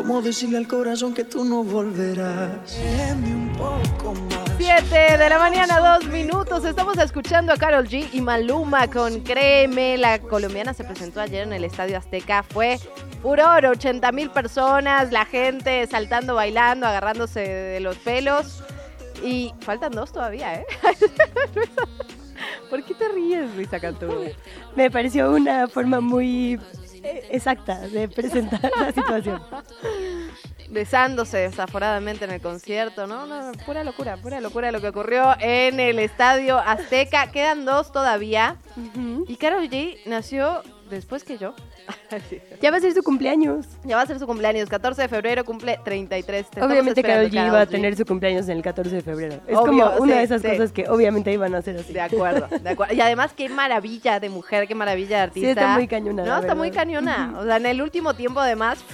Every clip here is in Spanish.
¿Cómo decirle al corazón que tú no volverás? Un poco más. 7 de la mañana, dos minutos. Estamos escuchando a Carol G y Maluma con Créeme. La colombiana se presentó ayer en el Estadio Azteca. Fue furor, 80 mil personas, la gente saltando, bailando, agarrándose de los pelos. Y faltan dos todavía, ¿eh? ¿Por qué te ríes, Luisa Cantú? Me pareció una forma muy exacta de presentar la situación. besándose desaforadamente en el concierto, ¿no? No, pura locura, pura locura lo que ocurrió en el Estadio Azteca. Quedan dos todavía. Y Karol G nació después que yo. Ya va a ser su cumpleaños. ya va a ser su cumpleaños, 14 de febrero, cumple 33. Te estamos obviamente Karol G iba a tener su cumpleaños en el 14 de febrero. Es Obvio, como una sí, de esas sí. cosas que obviamente iban a ser así. De acuerdo, de acuerdo. Y además, qué maravilla de mujer, qué maravilla de artista. Sí, está muy cañona, No, está muy cañona. O sea, en el último tiempo, además,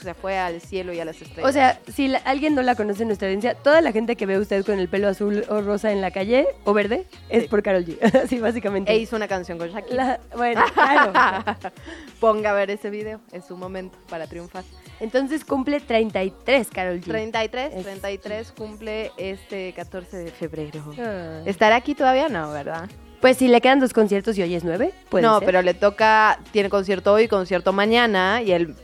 se fue al cielo y a las estrellas. O sea, si la- alguien no la conoce en nuestra audiencia, toda la gente que ve usted con el pelo azul o rosa en la calle o verde es Sí. por Karol G. Así básicamente. e hizo una canción con Shakira. La- bueno, claro. Ponga a ver ese video, es su momento para triunfar. Entonces cumple 33 Karol G. 33, Es- 33 cumple este 14 de febrero. Ah. ¿Estará aquí todavía? No, ¿verdad? Pues si le quedan dos conciertos y hoy es nueve, puede no, ser. pero le toca, tiene concierto hoy, concierto mañana y el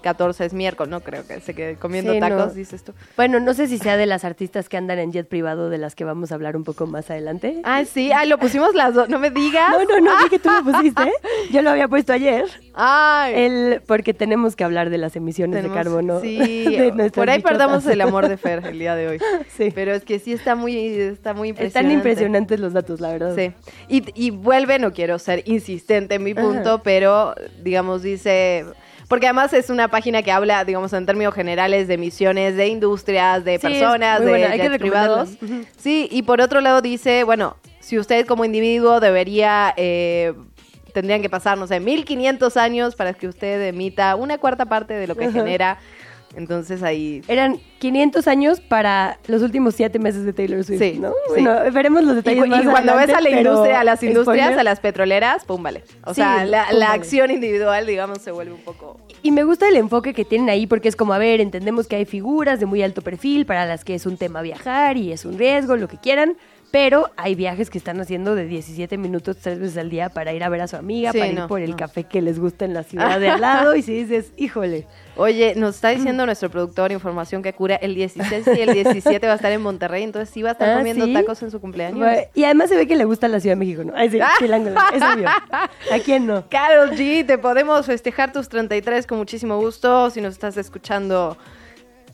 14 es miércoles, no creo que se quede comiendo Sí, no. tacos, dices tú. Bueno, no sé si sea de las artistas que andan en jet privado de las que vamos a hablar un poco más adelante. Ah, sí, ay, lo pusimos las dos, no me digas. No, no, no, vi que tú lo pusiste. Yo lo había puesto ayer. Ay, El, porque tenemos que hablar de las emisiones tenemos- de carbono. Sí, de por ahí perdamos el amor de Fer el día de hoy. Sí. Pero es que sí está muy, está muy impresionante. Están impresionantes los datos, la verdad. Sí. Y, y vuelve, no quiero ser insistente en mi punto, Ajá. pero digamos, dice. Porque además es una página que habla, digamos, en términos generales de emisiones de industrias, de Sí, personas, de buena, hay que jets privados. Sí, y por otro lado dice, bueno, si usted como individuo debería, eh, tendrían que pasar, no sé, 1500 años para que usted emita una cuarta parte de lo que genera. Entonces ahí Eran 500 años para los últimos siete meses de Taylor Swift, Sí, ¿no? sí. Bueno, veremos los Y, detalles más y cuando ves a la industria, a las industrias, spoiler. a las petroleras, pum, vale. O Sí, sea, la, pum, la vale. acción individual, digamos, se vuelve un poco... Y me gusta el enfoque que tienen ahí porque es como, a ver, entendemos que hay figuras de muy alto perfil para las que es un tema viajar y es un riesgo, lo que quieran, pero hay viajes que están haciendo de 17 minutos tres veces al día para ir a ver a su amiga, Sí, para ir no, por el no. café que les gusta en la ciudad de al lado y si dices, híjole, Oye, nos está diciendo nuestro productor información que cura el 16 y el 17 va a estar en Monterrey, entonces sí va a estar Ah, comiendo ¿sí? tacos en su cumpleaños. Bueno, y además se ve que le gusta la Ciudad de México, ¿no? Ay, sí, chilango, es obvio. ¿A quién no? Carol G, te podemos festejar tus 33 con muchísimo gusto. Si nos estás escuchando,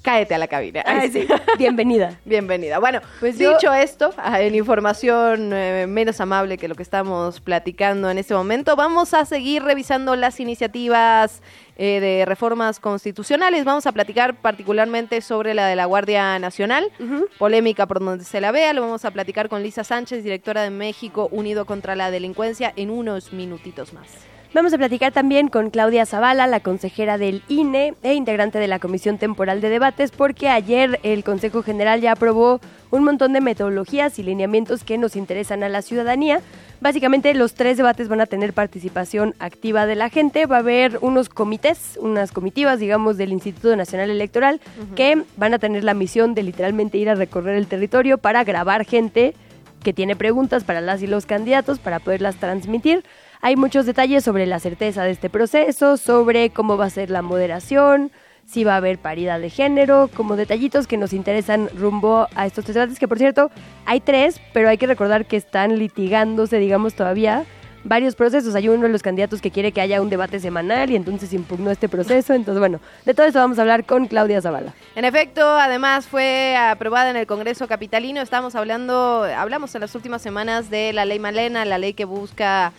cáete a la cabina. Ay, sí, bienvenida. Bienvenida. Bueno, Pues yo- dicho esto, ah, en información eh, menos amable que lo que estamos platicando en este momento, vamos a seguir revisando las iniciativas eh, de reformas constitucionales. Vamos a platicar particularmente sobre la de la Guardia Nacional, polémica por donde se la vea. Lo vamos a platicar con Lisa Sánchez, directora de México Unido contra la Delincuencia, en unos minutitos más. Vamos a platicar también con Claudia Zavala, la consejera del INE e integrante de la Comisión Temporal de Debates, porque ayer el Consejo General ya aprobó un montón de metodologías y lineamientos que nos interesan a la ciudadanía. Básicamente los tres debates van a tener participación activa de la gente, va a haber unos comités, unas comitivas, digamos, del Instituto Nacional Electoral, que van a tener la misión de literalmente ir a recorrer el territorio para grabar gente que tiene preguntas para las y los candidatos para poderlas transmitir. Hay muchos detalles sobre la certeza de este proceso, sobre cómo va a ser la moderación, si va a haber paridad de género, como detallitos que nos interesan rumbo a estos tres debates, que por cierto hay tres, pero hay que recordar que están litigándose, digamos, todavía varios procesos. Hay uno de los candidatos que quiere que haya un debate semanal y entonces impugnó este proceso. Entonces, bueno, de todo eso vamos a hablar con Claudia Zavala. En efecto, además fue aprobada en el Congreso Capitalino. Estamos hablando, hablamos en las últimas semanas de la ley Malena, la ley que busca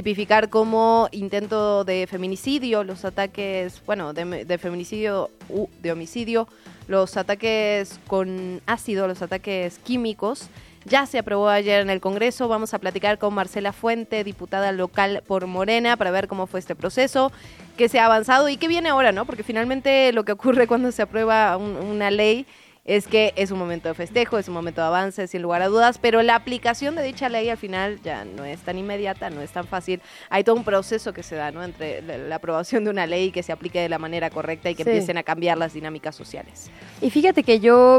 tipificar como intento de feminicidio los ataques, bueno, de, de feminicidio, u de homicidio, los ataques con ácido, los ataques químicos. Ya se aprobó ayer en el Congreso. Vamos a platicar con Marcela Fuente, diputada local por Morena, para ver cómo fue este proceso, qué se ha avanzado y qué viene ahora, ¿no? Porque finalmente lo que ocurre cuando se aprueba un- una ley es que es un momento de festejo, es un momento de avance, sin lugar a dudas, pero la aplicación de dicha ley al final ya no es tan inmediata, no es tan fácil. Hay todo un proceso que se da, ¿no? Entre la, la aprobación de una ley que se aplique de la manera correcta y que Sí. empiecen a cambiar las dinámicas sociales. Y fíjate que yo,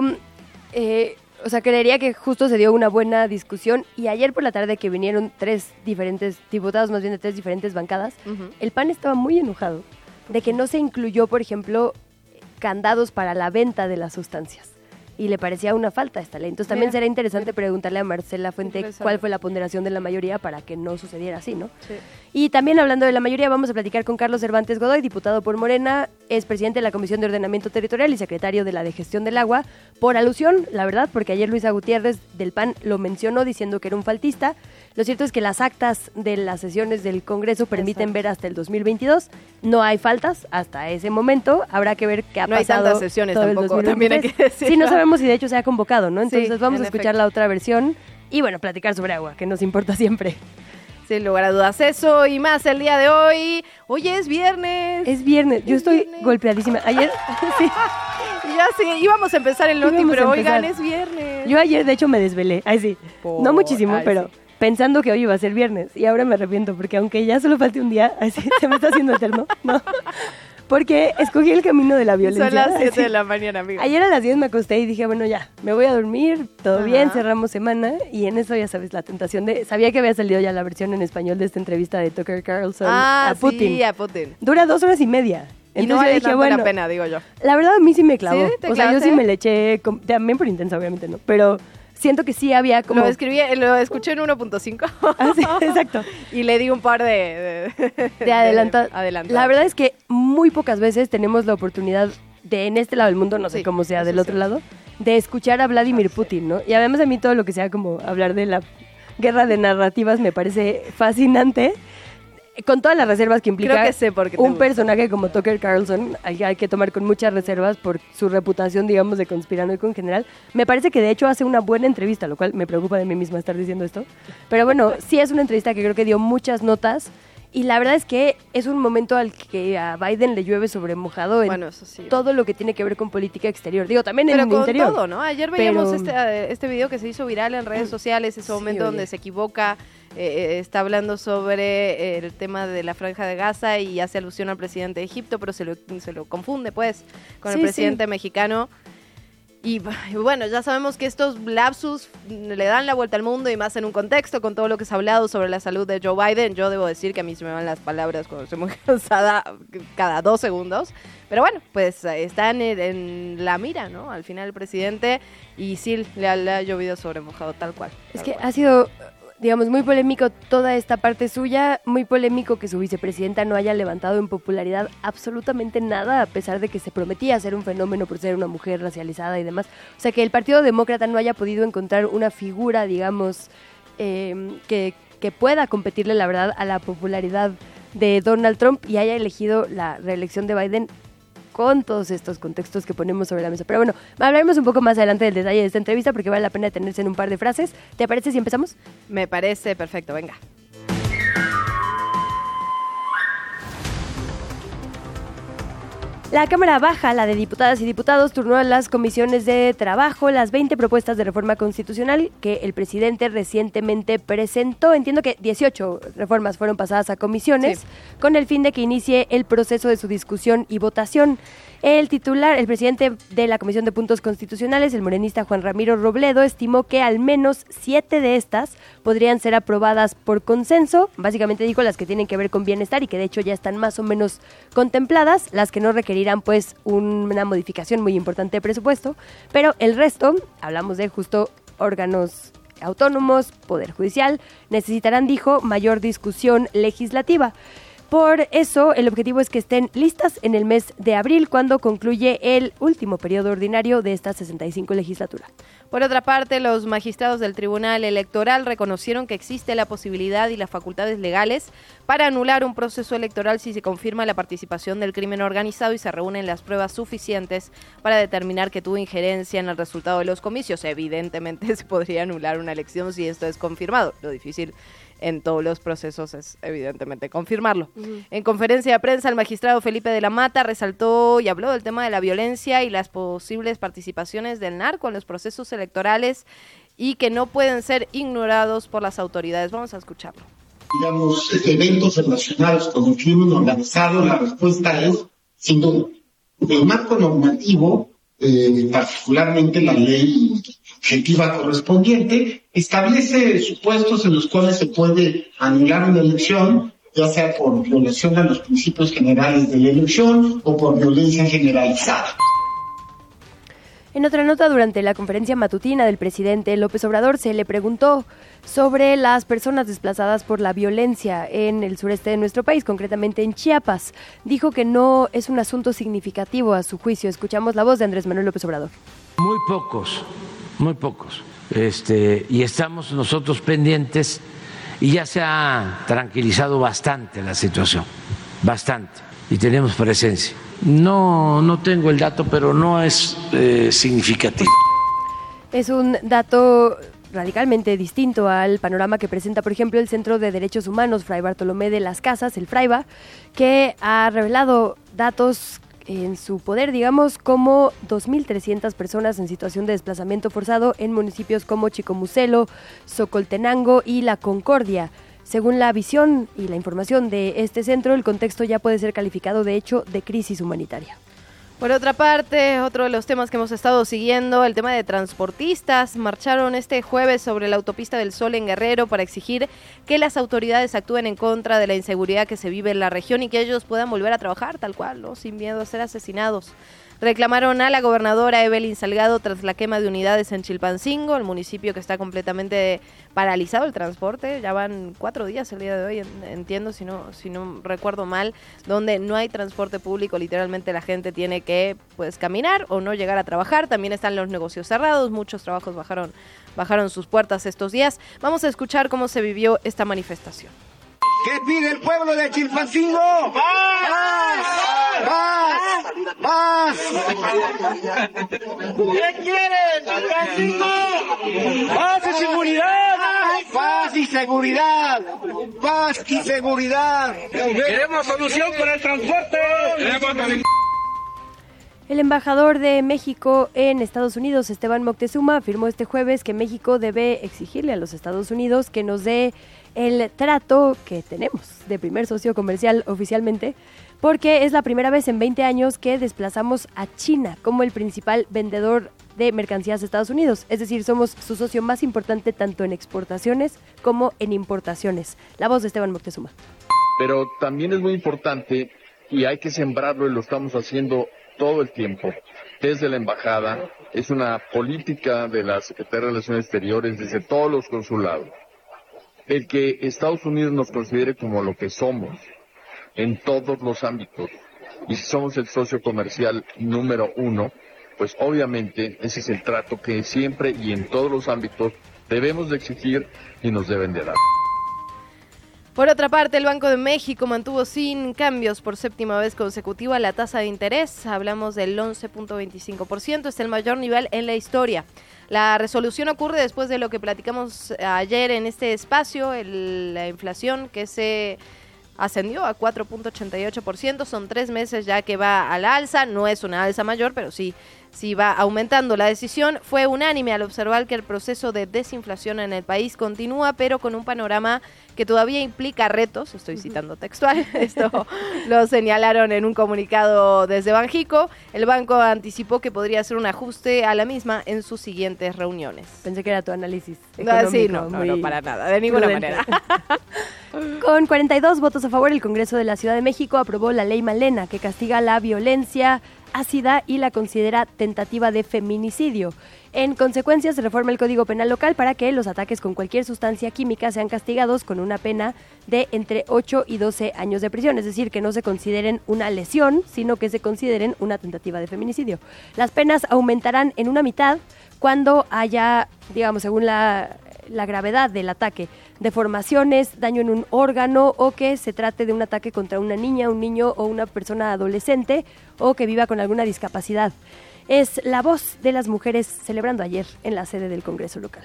eh, o sea, creería que justo se dio una buena discusión y ayer por la tarde que vinieron tres diferentes diputados, más bien de tres diferentes bancadas, el PAN estaba muy enojado de que no se incluyó, por ejemplo, candados para la venta de las sustancias. Y le parecía una falta esta ley. Entonces también Mira, será interesante preguntarle a Marcela Fuente cuál fue la ponderación de la mayoría para que no sucediera así, ¿no? Y también hablando de la mayoría, vamos a platicar con Carlos Cervantes Godoy, diputado por Morena, es presidente de la Comisión de Ordenamiento Territorial y secretario de la de Gestión del Agua, por alusión, la verdad, porque ayer Luisa Gutiérrez del PAN lo mencionó diciendo que era un faltista. Lo cierto es que las actas de las sesiones del Congreso permiten Exacto. ver hasta el 2022. No hay faltas hasta ese momento. Habrá que ver qué ha No hay pasado. tantas sesiones tampoco, 2023. también hay que decirlo. Sí, no sabemos si de hecho se ha convocado, ¿no? Entonces Sí, vamos en a escuchar efecto. la otra versión y bueno, platicar sobre agua, que nos importa siempre. Sin lugar a dudas, eso y más el día de hoy. Hoy es viernes. Es viernes, yo Es estoy viernes. golpeadísima. Ayer, sí, Ya sí, íbamos a empezar el a pero oigan, es viernes. yo ayer de hecho me desvelé, ay sí, Por- no muchísimo, ay, pero sí. pensando que hoy iba a ser viernes y ahora me arrepiento porque aunque ya solo falte un día, ay, sí, se me está haciendo eterno, ¿no? Porque escogí el camino de la violencia. Son las ay, 7 sí. de la mañana, amiga. Ayer a las 10 me acosté y dije, bueno, ya, me voy a dormir, todo Ajá. bien, cerramos semana. Y en eso, ya sabes, la tentación de... Sabía que había salido ya la versión en español de esta entrevista de Tucker Carlson ah, a Putin. sí, a Putin. Dura dos horas y media. y Entonces no yo vale dije, bueno, la pena, digo yo. la verdad a mí sí me clavó. ¿Sí? ¿Te o sea, yo sí me le eché, también por intensa, obviamente, ¿no? Pero siento que sí había como... Lo escribí, lo escuché en 1.5 Ah, sí, exacto. y le di un par de... De, De. La verdad es que muy pocas veces tenemos la oportunidad de, en este lado del mundo, no sé Sí, cómo sea del otro cierto. lado, de escuchar a Vladimir Putin, ¿no? Y además a mí todo lo que sea como hablar de la guerra de narrativas me parece fascinante. Con todas las reservas que implica Creo que sé por qué te un gusta. personaje como Tucker Carlson, hay, hay que tomar con muchas reservas por su reputación, digamos, de conspiranoico en general. Me parece que de hecho hace una buena entrevista, lo cual me preocupa de mí misma estar diciendo esto. Pero bueno, sí es una entrevista que creo que dio muchas notas. Y la verdad es que es un momento al que a Biden le llueve sobre mojado en Bueno, eso sí. todo lo que tiene que ver con política exterior. Digo, también en Pero el con interior. todo, ¿no? Ayer veíamos Pero- este, eh, este video que se hizo viral en redes sociales, ese Sí, momento oye. donde se equivoca, eh, eh, está hablando sobre eh, el tema de la franja de Gaza y hace alusión al presidente de Egipto, pero se lo, se lo confunde, pues, con Sí, el sí. presidente mexicano. Y bueno, ya sabemos que estos lapsus le dan la vuelta al mundo y más en un contexto con todo lo que se ha hablado sobre la salud de Joe Biden. Yo debo decir que a mí se me van las palabras cuando estoy muy cansada cada dos segundos. Pero bueno, pues están en, en la mira, ¿no? Al final el presidente y sí le ha, le ha llovido sobre mojado tal cual. Es que cual. ha sido, digamos, muy polémico toda esta parte suya, muy polémico que su vicepresidenta no haya levantado en popularidad absolutamente nada, a pesar de que se prometía ser un fenómeno por ser una mujer racializada y demás. O sea, que el Partido Demócrata no haya podido encontrar una figura, digamos, eh, que, que pueda competirle, la verdad, a la popularidad de Donald Trump y haya elegido la reelección de Biden con todos estos contextos que ponemos sobre la mesa. Pero bueno, hablaremos un poco más adelante del detalle de esta entrevista porque vale la pena detenerse en un par de frases. ¿Te parece si empezamos? Me parece perfecto, venga. La Cámara Baja, la de diputadas y diputados, turnó a las comisiones de trabajo las 20 propuestas de reforma constitucional que el presidente recientemente presentó. Entiendo que 18 reformas fueron pasadas a comisiones Sí. con el fin de que inicie el proceso de su discusión y votación. El titular, el presidente de la Comisión de Puntos Constitucionales, el morenista Juan Ramiro Robledo, estimó que al menos siete de estas podrían ser aprobadas por consenso. Básicamente dijo las que tienen que ver con bienestar y que de hecho ya están más o menos contempladas, las que no requerirán pues un- una modificación muy importante de presupuesto, pero el resto, hablamos de justo órganos autónomos, poder judicial, necesitarán, dijo, mayor discusión legislativa. Por eso, el objetivo es que estén listas en el mes de abril, cuando concluye el último periodo ordinario de esta 65 legislatura. Por otra parte, los magistrados del Tribunal Electoral reconocieron que existe la posibilidad y las facultades legales para anular un proceso electoral si se confirma la participación del crimen organizado y se reúnen las pruebas suficientes para determinar que tuvo injerencia en el resultado de los comicios. Evidentemente se podría anular una elección si esto es confirmado. Lo difícil en todos los procesos es evidentemente confirmarlo. En conferencia de prensa, el magistrado Felipe de la Mata resaltó y habló del tema de la violencia y las posibles participaciones del narco en los procesos electorales y que no pueden ser ignorados por las autoridades. Vamos a escucharlo. Digamos, eventos relacionados con el crimen organizado, la respuesta es, sin duda, el marco normativo, eh, particularmente la ley objetiva correspondiente, establece supuestos en los cuales se puede anular una elección, ya sea por violación a los principios generales de la elección o por violencia generalizada. En otra nota, durante la conferencia matutina del presidente López Obrador, se le preguntó sobre las personas desplazadas por la violencia en el sureste de nuestro país, concretamente en Chiapas. Dijo que no es un asunto significativo a su juicio. Escuchamos la voz de Andrés Manuel López Obrador. Muy pocos, muy pocos. Este, y estamos nosotros pendientes y ya se ha tranquilizado bastante la situación, bastante, y tenemos presencia. No, no tengo el dato, pero no es eh, significativo. Es un dato radicalmente distinto al panorama que presenta, por ejemplo, el Centro de Derechos Humanos Fray Bartolomé de las Casas, el FRAIBA, que ha revelado datos en su poder, digamos, como 2.300 personas en situación de desplazamiento forzado en municipios como Chicomucelo, Socoltenango y La Concordia. Según la visión y la información de este centro, el contexto ya puede ser calificado de hecho de crisis humanitaria. Por otra parte, otro de los temas que hemos estado siguiendo, el tema de transportistas, marcharon este jueves sobre la autopista del Sol en Guerrero para exigir que las autoridades actúen en contra de la inseguridad que se vive en la región y que ellos puedan volver a trabajar tal cual, ¿no? sin miedo a ser asesinados. Reclamaron a la gobernadora Evelyn Salgado tras la quema de unidades en Chilpancingo, el municipio que está completamente paralizado el transporte. Ya van cuatro días el día de hoy, entiendo, si no, si no recuerdo mal, donde no hay transporte público. Literalmente la gente tiene que pues caminar o no llegar a trabajar. También están los negocios cerrados, muchos trabajos bajaron, bajaron sus puertas estos días. Vamos a escuchar cómo se vivió esta manifestación. ¿Qué pide el pueblo de Chilpancingo? ¡Paz! ¡Paz! ¡Paz! ¿Qué quieren, Chilpancingo? ¡Paz y seguridad! ¡Paz y seguridad! ¡Paz y seguridad! ¡Queremos solución para el transporte! El embajador de México en Estados Unidos, Esteban Moctezuma, afirmó este jueves que México debe exigirle a los Estados Unidos que nos dé el trato que tenemos de primer socio comercial oficialmente, porque es la primera vez en 20 años que desplazamos a China como el principal vendedor de mercancías de Estados Unidos. Es decir, somos su socio más importante tanto en exportaciones como en importaciones. La voz de Esteban Moctezuma. Pero también es muy importante y hay que sembrarlo y lo estamos haciendo todo el tiempo desde la embajada. Es una política de la Secretaría de Relaciones Exteriores desde todos los consulados. El que Estados Unidos nos considere como lo que somos en todos los ámbitos y si somos el socio comercial número uno, pues obviamente ese es el trato que siempre y en todos los ámbitos debemos de exigir y nos deben de dar. Por otra parte, el Banco de México mantuvo sin cambios por séptima vez consecutiva la tasa de interés. Hablamos del 11.25%, es el mayor nivel en la historia. La resolución ocurre después de lo que platicamos ayer en este espacio, la inflación que se ascendió a 4.88%, son tres meses ya que va al alza, no es una alza mayor, pero sí si va aumentando. La decisión fue unánime al observar que el proceso de desinflación en el país continúa, pero con un panorama que todavía implica retos, estoy citando textual, esto lo señalaron en un comunicado desde Banjico. El banco anticipó que podría hacer un ajuste a la misma en sus siguientes reuniones. Pensé que era tu análisis. No, sí, no, no, para nada, de ninguna manera. Con 42 votos a favor, el Congreso de la Ciudad de México aprobó la ley Malena, que castiga la violencia ácida y la considera tentativa de feminicidio. En consecuencia, se reforma el Código Penal local para que los ataques con cualquier sustancia química sean castigados con una pena de entre 8 y 12 años de prisión, es decir, que no se consideren una lesión, sino que se consideren una tentativa de feminicidio. Las penas aumentarán en una mitad cuando haya, digamos, según la, la gravedad del ataque, deformaciones, daño en un órgano o que se trate de un ataque contra una niña, un niño o una persona adolescente o que viva con alguna discapacidad. Es la voz de las mujeres celebrando ayer en la sede del Congreso local.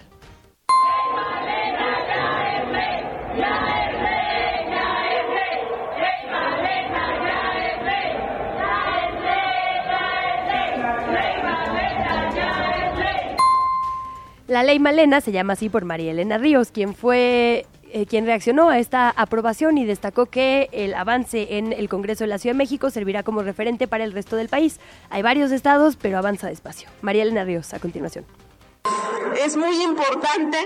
La ley Malena se llama así por María Elena Ríos, quien fue eh, quien reaccionó a esta aprobación y destacó que el avance en el Congreso de la Ciudad de México servirá como referente para el resto del país. Hay varios estados, pero avanza despacio. María Elena Ríos, a continuación. Es muy importante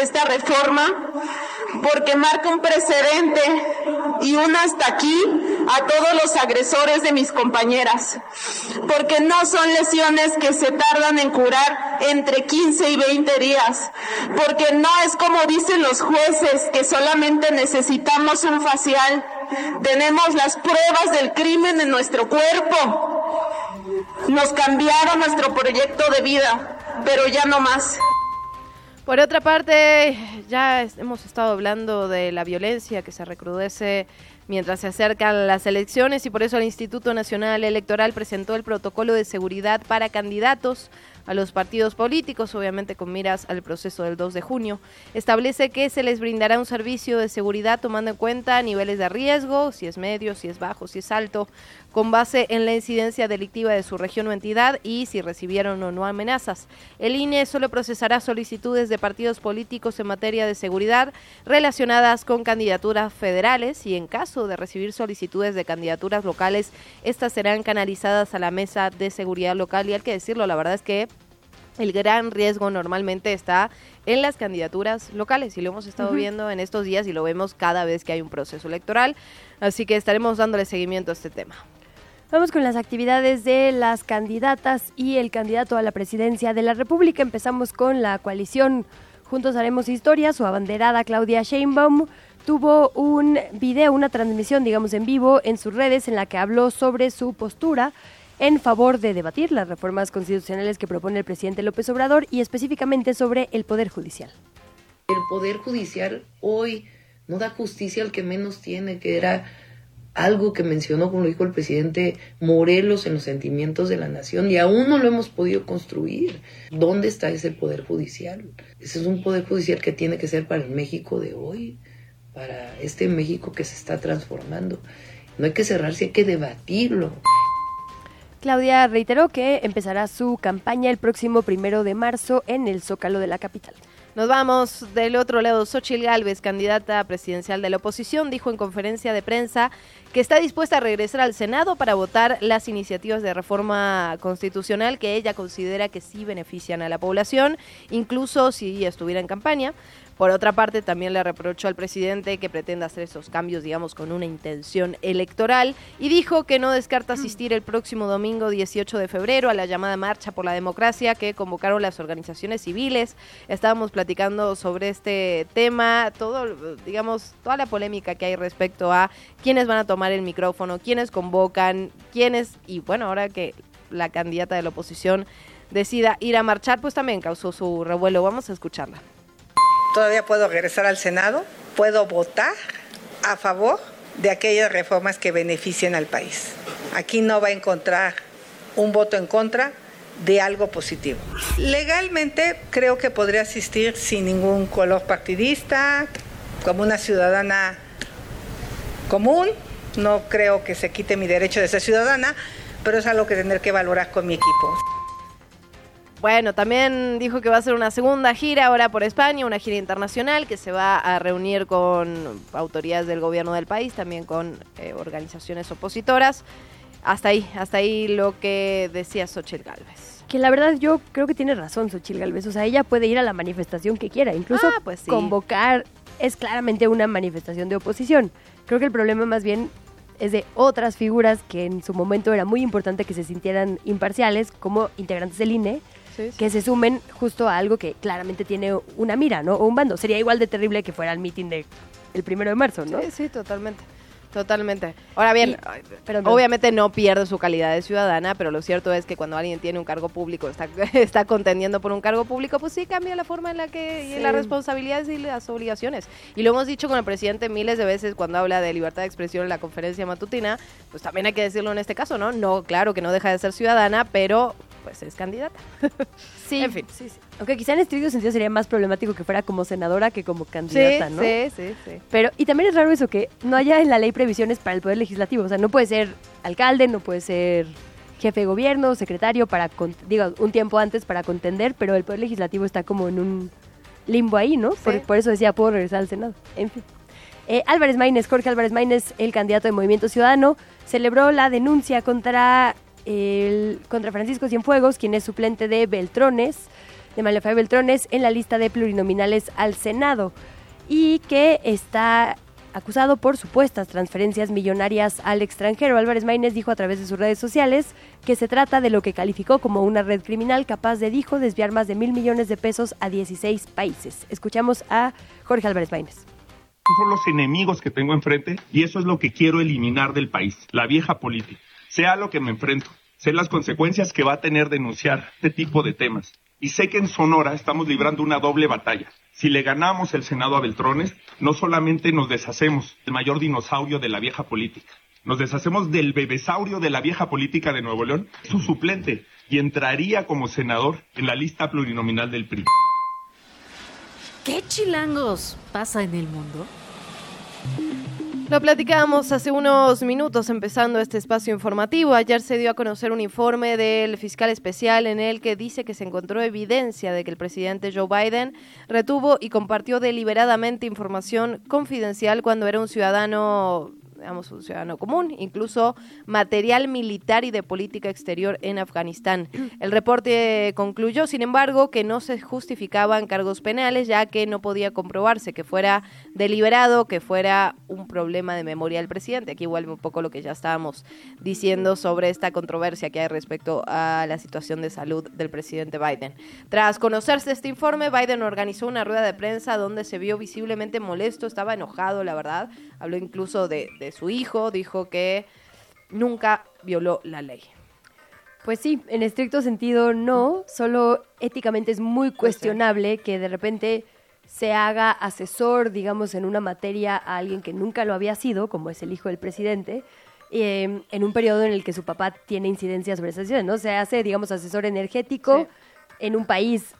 esta reforma porque marca un precedente y un hasta aquí a todos los agresores de mis compañeras, porque no son lesiones que se tardan en curar entre 15 y 20 días, porque no es como dicen los jueces que solamente necesitamos un facial, tenemos las pruebas del crimen en nuestro cuerpo, nos cambiaron nuestro proyecto de vida, pero ya no más. Por otra parte, ya hemos estado hablando de la violencia que se recrudece mientras se acercan las elecciones y por eso el Instituto Nacional Electoral presentó el protocolo de seguridad para candidatos a los partidos políticos, obviamente con miras al proceso del 2 de junio. Establece que se les brindará un servicio de seguridad tomando en cuenta niveles de riesgo, si es medio, si es bajo, si es alto, con base en la incidencia delictiva de su región o entidad y si recibieron o no amenazas. El INE solo procesará solicitudes de partidos políticos en materia de seguridad relacionadas con candidaturas federales y en caso de recibir solicitudes de candidaturas locales, estas serán canalizadas a la mesa de seguridad local y hay que decirlo, la verdad es que el gran riesgo normalmente está en las candidaturas locales y lo hemos estado viendo en estos días y lo vemos cada vez que hay un proceso electoral, así que estaremos dándole seguimiento a este tema. Vamos con las actividades de las candidatas y el candidato a la presidencia de la República. Empezamos con la coalición Juntos Haremos Historia, su abanderada Claudia Sheinbaum tuvo un video, una transmisión, digamos, en vivo en sus redes en la que habló sobre su postura en favor de debatir las reformas constitucionales que propone el presidente López Obrador y específicamente sobre el Poder Judicial. El Poder Judicial hoy no da justicia al que menos tiene, que era algo que mencionó, como lo dijo el presidente Morelos, en los sentimientos de la nación, y aún no lo hemos podido construir. ¿Dónde está ese Poder Judicial? Ese es un Poder Judicial que tiene que ser para el México de hoy, para este México que se está transformando. No hay que cerrarse, hay que debatirlo. Claudia reiteró que empezará su campaña el próximo primero de marzo en el Zócalo de la capital. Nos vamos del otro lado. Xochil Gálvez, candidata presidencial de la oposición, dijo en conferencia de prensa que está dispuesta a regresar al Senado para votar las iniciativas de reforma constitucional que ella considera que sí benefician a la población, incluso si estuviera en campaña. Por otra parte, también le reprochó al presidente que pretenda hacer esos cambios, digamos, con una intención electoral y dijo que no descarta asistir el próximo domingo 18 de febrero a la llamada Marcha por la Democracia que convocaron las organizaciones civiles. Estábamos platicando sobre este tema, todo, digamos, toda la polémica que hay respecto a quiénes van a tomar el micrófono, quiénes convocan, quiénes, y bueno, ahora que la candidata de la oposición decida ir a marchar, pues también causó su revuelo. Vamos a escucharla todavía puedo regresar al Senado, puedo votar a favor de aquellas reformas que beneficien al país. Aquí no va a encontrar un voto en contra de algo positivo. Legalmente creo que podría asistir sin ningún color partidista, como una ciudadana común. No creo que se quite mi derecho de ser ciudadana, pero es algo que tendré que valorar con mi equipo. Bueno, también dijo que va a hacer una segunda gira ahora por España, una gira internacional que se va a reunir con autoridades del gobierno del país, también con eh, organizaciones opositoras. Hasta ahí, hasta ahí lo que decía Xochitl Galvez. Que la verdad yo creo que tiene razón Xochitl Galvez, o sea, ella puede ir a la manifestación que quiera, incluso ah, pues convocar es claramente una manifestación de oposición. Creo que el problema más bien es de otras figuras que en su momento era muy importante que se sintieran imparciales, como integrantes del INE, que se sumen justo a algo que claramente tiene una mira, ¿no? O un bando. Sería igual de terrible que fuera el mitin de el primero de marzo, ¿no? Sí, sí, totalmente. Totalmente. Ahora bien, obviamente no pierde su calidad de ciudadana, pero lo cierto es que cuando alguien tiene un cargo público, está, está contendiendo por un cargo público, pues sí cambia la forma en la que, y las responsabilidades y las obligaciones. Y lo hemos dicho con el presidente miles de veces cuando habla de libertad de expresión en la conferencia matutina, pues también hay que decirlo en este caso, ¿no? No, claro que no deja de ser ciudadana, pero pues es candidata. Sí, en fin. Sí, sí. Aunque quizá en estricto sentido sería más problemático que fuera como senadora que como candidata, ¿no? Sí, sí, sí. Pero, y también es raro eso, que no haya en la ley previsiones para el Poder Legislativo. O sea, no puede ser alcalde, no puede ser jefe de gobierno, secretario, para, digo, un tiempo antes para contender, pero el Poder Legislativo está como en un limbo ahí, ¿no? Por, por eso decía, puedo regresar al Senado. En fin. Eh, Álvarez Maínez, Jorge Álvarez Maínez, el candidato de Movimiento Ciudadano, celebró la denuncia contra contra Francisco Cienfuegos, quien es suplente de Beltrones, de María Beltrones, en la lista de plurinominales al Senado y que está acusado por supuestas transferencias millonarias al extranjero. Álvarez Maínez dijo a través de sus redes sociales que se trata de lo que calificó como una red criminal capaz de, dijo, desviar más de mil millones de pesos a 16 países. Escuchamos a Jorge Álvarez Maínez son los enemigos que tengo enfrente y eso es lo que quiero eliminar del país, la vieja política sea lo que me enfrento, sé las consecuencias que va a tener denunciar este tipo de temas. Y sé que en Sonora estamos librando una doble batalla. Si le ganamos el Senado a Beltrones, no solamente nos deshacemos del mayor dinosaurio de la vieja política, nos deshacemos del bebesaurio de la vieja política de Nuevo León, su suplente, y entraría como senador en la lista plurinominal del PRI. ¿Qué chilangos pasa en el mundo? Lo platicábamos hace unos minutos empezando este espacio informativo. Ayer se dio a conocer un informe del fiscal especial en el que dice que se encontró evidencia de que el presidente Joe Biden retuvo y compartió deliberadamente información confidencial cuando era un ciudadano digamos, un ciudadano común, incluso material militar y de política exterior en Afganistán. El reporte concluyó, sin embargo, que no se justificaban cargos penales, ya que no podía comprobarse que fuera deliberado, que fuera un problema de memoria del presidente. Aquí vuelve un poco lo que ya estábamos diciendo sobre esta controversia que hay respecto a la situación de salud del presidente Biden. Tras conocerse este informe, Biden organizó una rueda de prensa donde se vio visiblemente molesto, estaba enojado, la verdad. Habló incluso de su hijo, dijo que nunca violó la ley. Pues sí, en estricto sentido no, solo éticamente es muy cuestionable que de repente se haga asesor, digamos, en una materia a alguien que nunca lo había sido, como es el hijo del presidente, em, en un periodo en el que su papá tiene incidencias sobre esas ¿no? Se hace, digamos, asesor energético en un país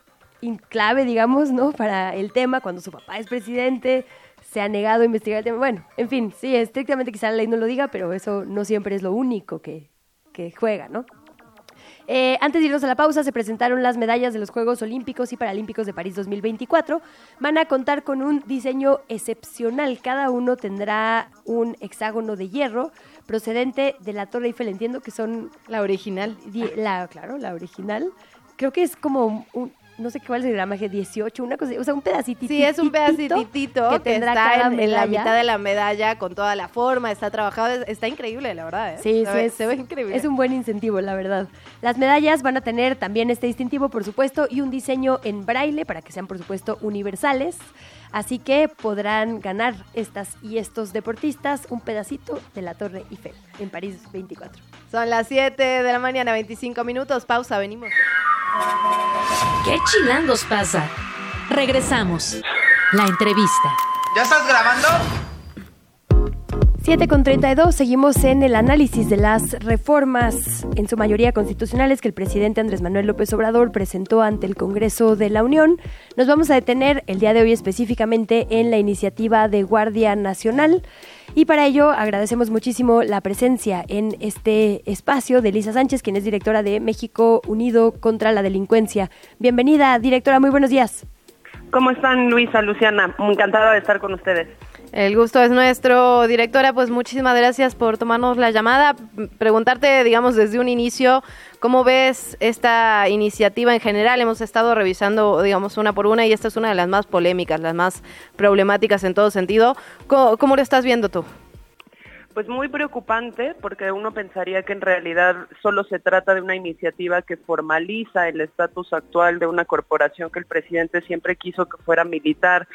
clave, digamos, ¿no? Para el tema, cuando su papá es presidente, se ha negado a investigar el tema. Bueno, en fin, sí, estrictamente quizá la ley no lo diga, pero eso no siempre es lo único que, que juega, ¿no? Eh, antes de irnos a la pausa, se presentaron las medallas de los Juegos Olímpicos y Paralímpicos de París 2024. Van a contar con un diseño excepcional. Cada uno tendrá un hexágono de hierro procedente de la Torre Eiffel. Entiendo que son... La original. La, claro, la original. Creo que es como un, no sé qué cuál es el gramaje, 18, una cosa, o sea, un pedacito. Sí, es un pedacitito que, tendrá está en, la mitad de la medalla con toda la forma, está trabajado, está increíble, la verdad. ¿eh? Sí, sí, se ve increíble. Es un buen incentivo, la verdad. Las medallas van a tener también este distintivo, por supuesto, y un diseño en braille para que sean, por supuesto, universales. Así que podrán ganar estas y estos deportistas un pedacito de la Torre Eiffel en París 24. Son las 7 de la mañana, 25 minutos. Pausa, venimos. ¿Qué chilangos pasa? Regresamos. La entrevista. ¿Ya estás grabando? 7 con 32, seguimos en el análisis de las reformas, en su mayoría constitucionales, que el presidente Andrés Manuel López Obrador presentó ante el Congreso de la Unión. Nos vamos a detener el día de hoy específicamente en la iniciativa de Guardia Nacional. Y para ello agradecemos muchísimo la presencia en este espacio de Lisa Sánchez, quien es directora de México Unido contra la Delincuencia. Bienvenida, directora, muy buenos días. ¿Cómo están, Luisa, Luciana? Encantada de estar con ustedes. El gusto es nuestro, directora. Pues muchísimas gracias por tomarnos la llamada. Preguntarte, digamos, desde un inicio, ¿cómo ves esta iniciativa en general? Hemos estado revisando, digamos, una por una y esta es una de las más polémicas, las más problemáticas en todo sentido. ¿Cómo, lo estás viendo tú? Pues muy preocupante porque uno pensaría que en realidad solo se trata de una iniciativa que formaliza el estatus actual de una corporación que el presidente siempre quiso que fuera militar,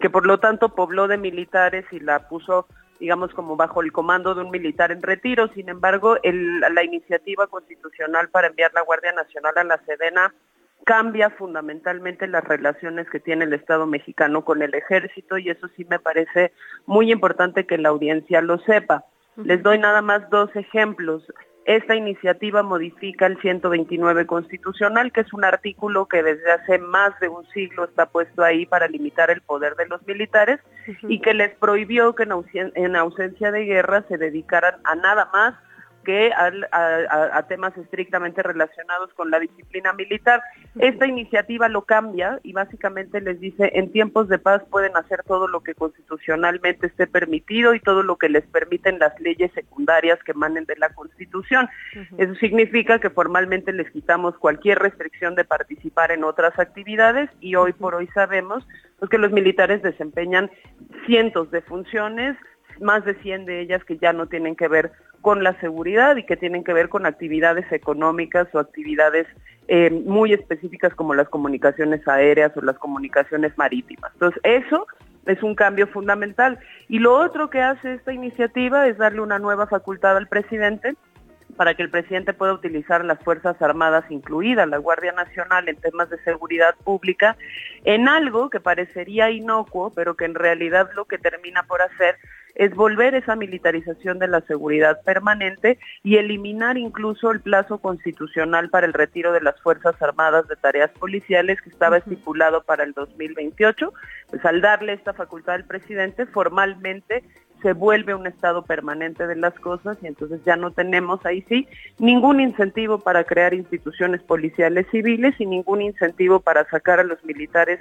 que por lo tanto pobló de militares y la puso digamos como bajo el comando de un militar en retiro. Sin embargo, la iniciativa constitucional para enviar la Guardia Nacional a la Sedena cambia fundamentalmente las relaciones que tiene el Estado mexicano con el ejército y eso sí me parece muy importante que la audiencia lo sepa. Les doy nada más dos ejemplos. Esta iniciativa modifica el 129 constitucional, que es un artículo que desde hace más de un siglo está puesto ahí para limitar el poder de los militares y que les prohibió que en ausencia de guerra se dedicaran a nada más que a, temas estrictamente relacionados con la disciplina militar. Esta iniciativa lo cambia y básicamente les dice, en tiempos de paz pueden hacer todo lo que constitucionalmente esté permitido y todo lo que les permiten las leyes secundarias que emanen de la Constitución. Eso significa que formalmente les quitamos cualquier restricción de participar en otras actividades y hoy por hoy sabemos pues, que los militares desempeñan cientos de funciones, más de 100 de ellas que ya no tienen que ver con la seguridad y que tienen que ver con actividades económicas o actividades eh, muy específicas como las comunicaciones aéreas o las comunicaciones marítimas. Entonces, eso es un cambio fundamental. Y lo otro que hace esta iniciativa es darle una nueva facultad al presidente para que el presidente pueda utilizar las Fuerzas Armadas, incluida la Guardia Nacional, en temas de seguridad pública, en algo que parecería inocuo, pero que en realidad lo que termina por hacer es volver esa militarización de la seguridad permanente y eliminar incluso el plazo constitucional para el retiro de las Fuerzas Armadas de tareas policiales que estaba estipulado para el 2028. Pues al darle esta facultad al presidente, formalmente se vuelve un estado permanente de las cosas y entonces ya no tenemos ahí sí ningún incentivo para crear instituciones policiales civiles y ningún incentivo para sacar a los militares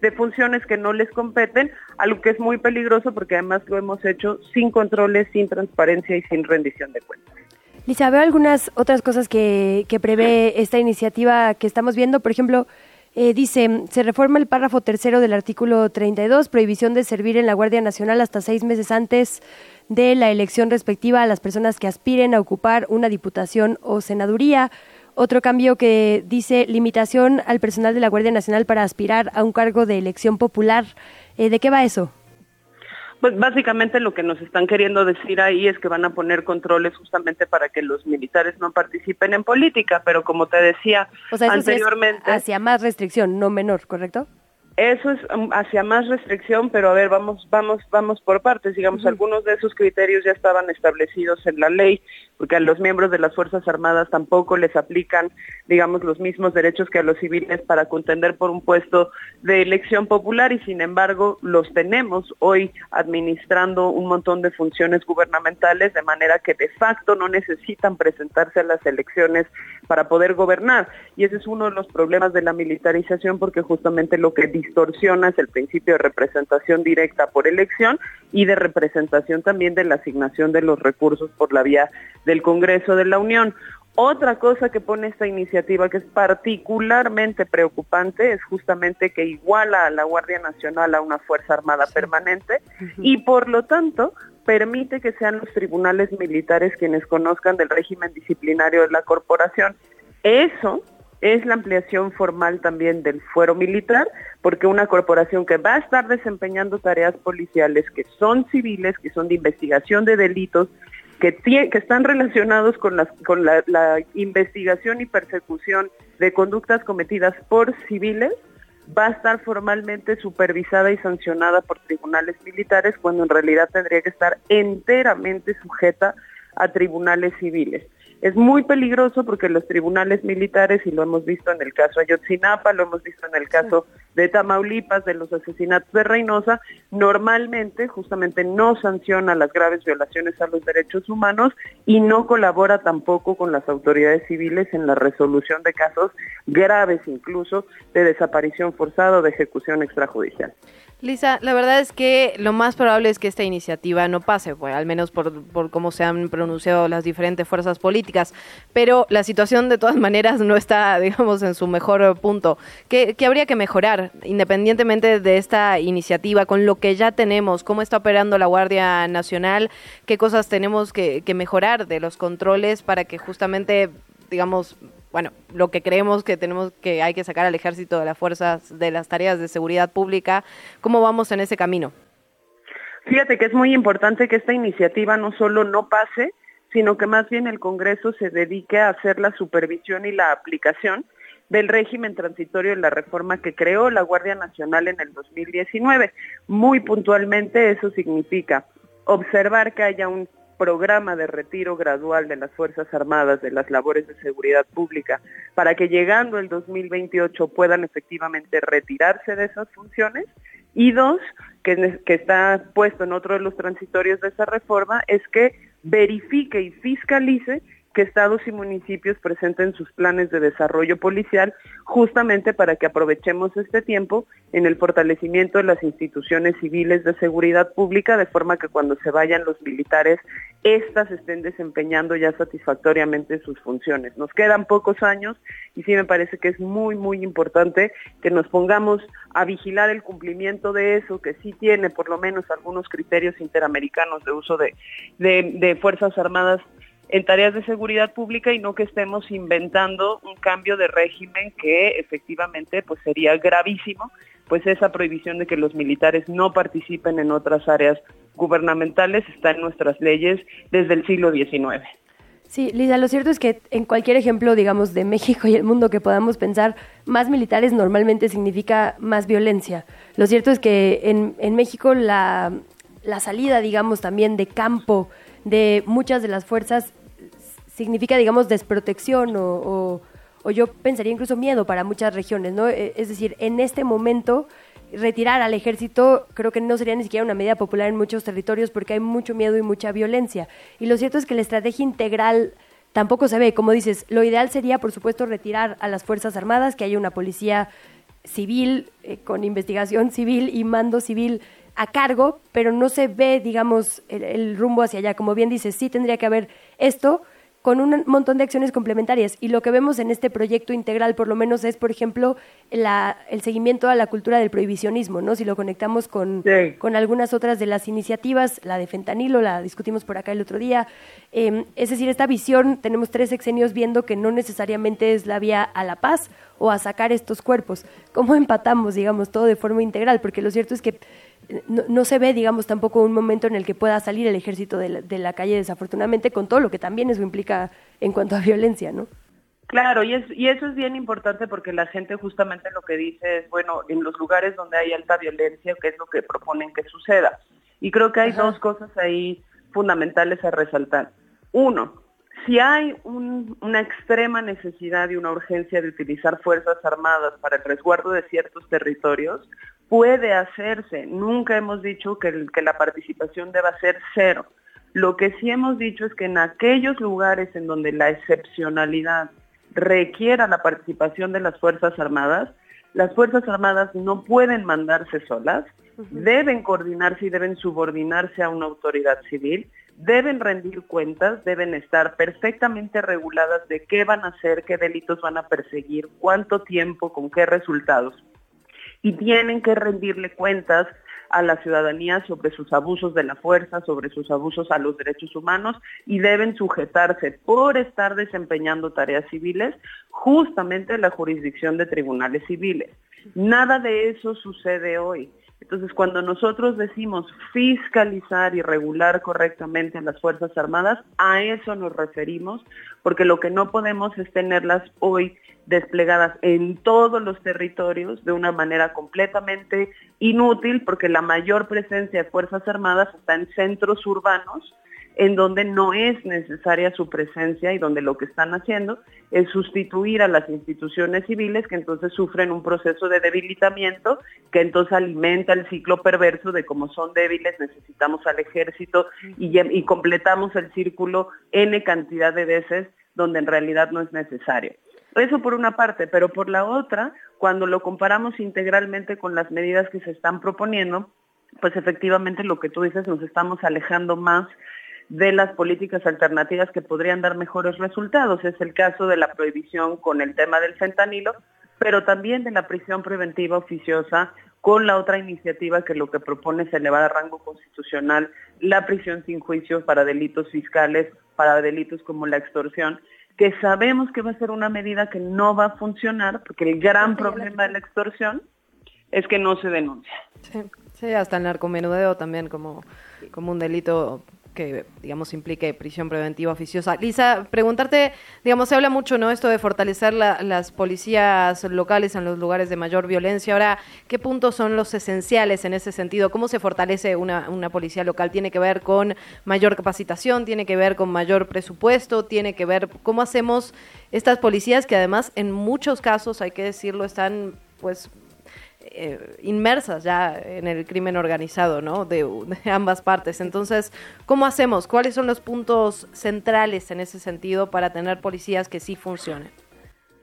de funciones que no les competen, algo que es muy peligroso porque además lo hemos hecho sin controles, sin transparencia y sin rendición de cuentas. Lisa, veo algunas otras cosas que, prevé esta iniciativa que estamos viendo. Por ejemplo, eh, dice, se reforma el párrafo tercero del artículo 32, prohibición de servir en la Guardia Nacional hasta seis meses antes de la elección respectiva a las personas que aspiren a ocupar una diputación o senaduría. Otro cambio que dice limitación al personal de la Guardia Nacional para aspirar a un cargo de elección popular. Eh, ¿De qué va eso? Pues básicamente lo que nos están queriendo decir ahí es que van a poner controles justamente para que los militares no participen en política, pero como te decía anteriormente... hacia más restricción, no menor, ¿correcto? Eso es um, hacia más restricción, pero a ver, vamos, vamos, vamos por partes. Digamos, algunos de esos criterios ya estaban establecidos en la ley, porque a los miembros de las Fuerzas Armadas tampoco les aplican, digamos, los mismos derechos que a los civiles para contender por un puesto de elección popular y sin embargo los tenemos hoy administrando un montón de funciones gubernamentales de manera que de facto no necesitan presentarse a las elecciones para poder gobernar. Y ese es uno de los problemas de la militarización porque justamente lo que distorsiona es el principio de representación directa por elección y de representación también de la asignación de los recursos por la vía del Congreso de la Unión. Otra cosa que pone esta iniciativa que es particularmente preocupante es justamente que iguala a la Guardia Nacional a una Fuerza Armada permanente y por lo tanto permite que sean los tribunales militares quienes conozcan del régimen disciplinario de la corporación. Eso es la ampliación formal también del fuero militar, porque una corporación que va a estar desempeñando tareas policiales que son civiles, que son de investigación de delitos, que, que están relacionados con, las, con la, la investigación y persecución de conductas cometidas por civiles, va a estar formalmente supervisada y sancionada por tribunales militares cuando en realidad tendría que estar enteramente sujeta a tribunales civiles. Es muy peligroso porque los tribunales militares, y lo hemos visto en el caso Ayotzinapa, lo hemos visto en el caso de Tamaulipas, de los asesinatos de Reynosa, normalmente justamente no sanciona las graves violaciones a los derechos humanos y no colabora tampoco con las autoridades civiles en la resolución de casos graves incluso de desaparición forzada o de ejecución extrajudicial. Lisa, la verdad es que lo más probable es que esta iniciativa no pase, pues, al menos por, por cómo se han pronunciado las diferentes fuerzas políticas, pero la situación de todas maneras no está, digamos, en su mejor punto. ¿Qué, habría que mejorar, independientemente de esta iniciativa, con lo que ya tenemos? ¿Cómo está operando la Guardia Nacional? ¿Qué cosas tenemos que, que mejorar de los controles para que justamente digamos, bueno, lo que creemos que tenemos que hay que sacar al ejército de las fuerzas de las tareas de seguridad pública, ¿cómo vamos en ese camino? Fíjate que es muy importante que esta iniciativa no solo no pase, sino que más bien el Congreso se dedique a hacer la supervisión y la aplicación del régimen transitorio de la reforma que creó la Guardia Nacional en el 2019. Muy puntualmente eso significa observar que haya un programa de retiro gradual de las Fuerzas Armadas de las labores de seguridad pública para que llegando el 2028 puedan efectivamente retirarse de esas funciones. Y dos, que, que está puesto en otro de los transitorios de esa reforma, es que verifique y fiscalice que estados y municipios presenten sus planes de desarrollo policial justamente para que aprovechemos este tiempo en el fortalecimiento de las instituciones civiles de seguridad pública de forma que cuando se vayan los militares éstas estén desempeñando ya satisfactoriamente sus funciones. Nos quedan pocos años y sí me parece que es muy, muy importante que nos pongamos a vigilar el cumplimiento de eso, que sí tiene por lo menos algunos criterios interamericanos de uso de, de, de Fuerzas Armadas en tareas de seguridad pública y no que estemos inventando un cambio de régimen que efectivamente pues sería gravísimo, pues esa prohibición de que los militares no participen en otras áreas gubernamentales está en nuestras leyes desde el siglo XIX. Sí, Lisa, lo cierto es que en cualquier ejemplo, digamos, de México y el mundo que podamos pensar, más militares normalmente significa más violencia. Lo cierto es que en, en México la, la salida, digamos, también de campo de muchas de las fuerzas significa, digamos, desprotección o, o, yo pensaría incluso miedo para muchas regiones, ¿no? E, es decir, en este momento retirar al ejército creo que no sería ni siquiera una medida popular en muchos territorios porque hay mucho miedo y mucha violencia. Y lo cierto es que la estrategia integral tampoco se ve. Como dices, lo ideal sería, por supuesto, retirar a las Fuerzas Armadas, que haya una policía civil, eh, con investigación civil y mando civil a cargo, pero no se ve, digamos, el, el rumbo hacia allá. Como bien dices, sí tendría que haber esto, con un montón de acciones complementarias. Y lo que vemos en este proyecto integral, por lo menos, es, por ejemplo, la, el seguimiento a la cultura del prohibicionismo, ¿no? Si lo conectamos con, con algunas otras de las iniciativas, la de fentanilo, la discutimos por acá el otro día. Eh, es decir, esta visión, tenemos tres sexenios viendo que no necesariamente es la vía a la paz o a sacar estos cuerpos. ¿Cómo empatamos, digamos, todo de forma integral? Porque lo cierto es que no, se ve, digamos, tampoco un momento en el que pueda salir el ejército de la, calle, desafortunadamente, con todo lo que también eso implica en cuanto a violencia, ¿no? Claro, y, es, y eso es bien importante porque la gente justamente lo que dice es, bueno, en los lugares donde hay alta violencia, ¿qué es lo que proponen que suceda? Y creo que hay dos cosas ahí fundamentales a resaltar. Uno, si hay una extrema necesidad y una urgencia de utilizar Fuerzas Armadas para el resguardo de ciertos territorios, puede hacerse. Nunca hemos dicho que, que la participación deba ser cero. Lo que sí hemos dicho es que en aquellos lugares en donde la excepcionalidad requiera la participación de las Fuerzas Armadas, las Fuerzas Armadas no pueden mandarse solas, deben coordinarse y deben subordinarse a una autoridad civil, deben rendir cuentas, deben estar perfectamente reguladas de qué van a hacer, qué delitos van a perseguir, cuánto tiempo, con qué resultados y tienen que rendirle cuentas a la ciudadanía sobre sus abusos de la fuerza, sobre sus abusos a los derechos humanos y deben sujetarse por estar desempeñando tareas civiles justamente a la jurisdicción de tribunales civiles. Nada de eso sucede hoy. Entonces, cuando nosotros decimos fiscalizar y regular correctamente a las Fuerzas Armadas, a eso nos referimos, porque lo que no podemos es tenerlas hoy desplegadas en todos los territorios de una manera completamente inútil, porque la mayor presencia de Fuerzas Armadas está en centros urbanos, en donde no es necesaria su presencia y donde lo que están haciendo es sustituir a las instituciones civiles que entonces sufren un proceso de debilitamiento que entonces alimenta el ciclo perverso de como son débiles necesitamos al ejército y, y completamos el círculo n cantidad de veces donde en realidad no es necesario. Eso por una parte, pero por la otra, cuando lo comparamos integralmente con las medidas que se están proponiendo, pues efectivamente lo que tú dices, nos estamos alejando más de las políticas alternativas que podrían dar mejores resultados. Es el caso de la prohibición con el tema del fentanilo, pero también de la prisión preventiva oficiosa con la otra iniciativa que lo que propone es elevar a rango constitucional la prisión sin juicio para delitos fiscales, para delitos como la extorsión, que sabemos que va a ser una medida que no va a funcionar, porque el gran problema de la extorsión es que no se denuncia. Sí, hasta el narcomenudeo también como, como un delito que, digamos, implique prisión preventiva oficiosa. Lisa, preguntarte, digamos, se habla mucho, ¿no? Esto de fortalecer las policías locales en los lugares de mayor violencia. Ahora, ¿qué puntos son los esenciales en ese sentido? ¿Cómo se fortalece una, una policía local? ¿Tiene que ver con mayor capacitación? ¿Tiene que ver con mayor presupuesto? ¿Tiene que ver cómo hacemos estas policías que además en muchos casos, hay que decirlo, están pues eh, inmersas ya en el crimen organizado, ¿no? De, ambas partes. Entonces, ¿cómo hacemos? ¿Cuáles son los puntos centrales en ese sentido para tener policías que sí funcionen?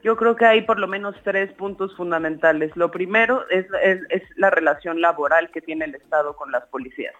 Yo creo que hay por lo menos tres puntos fundamentales. Lo primero es, es la relación laboral que tiene el Estado con las policías.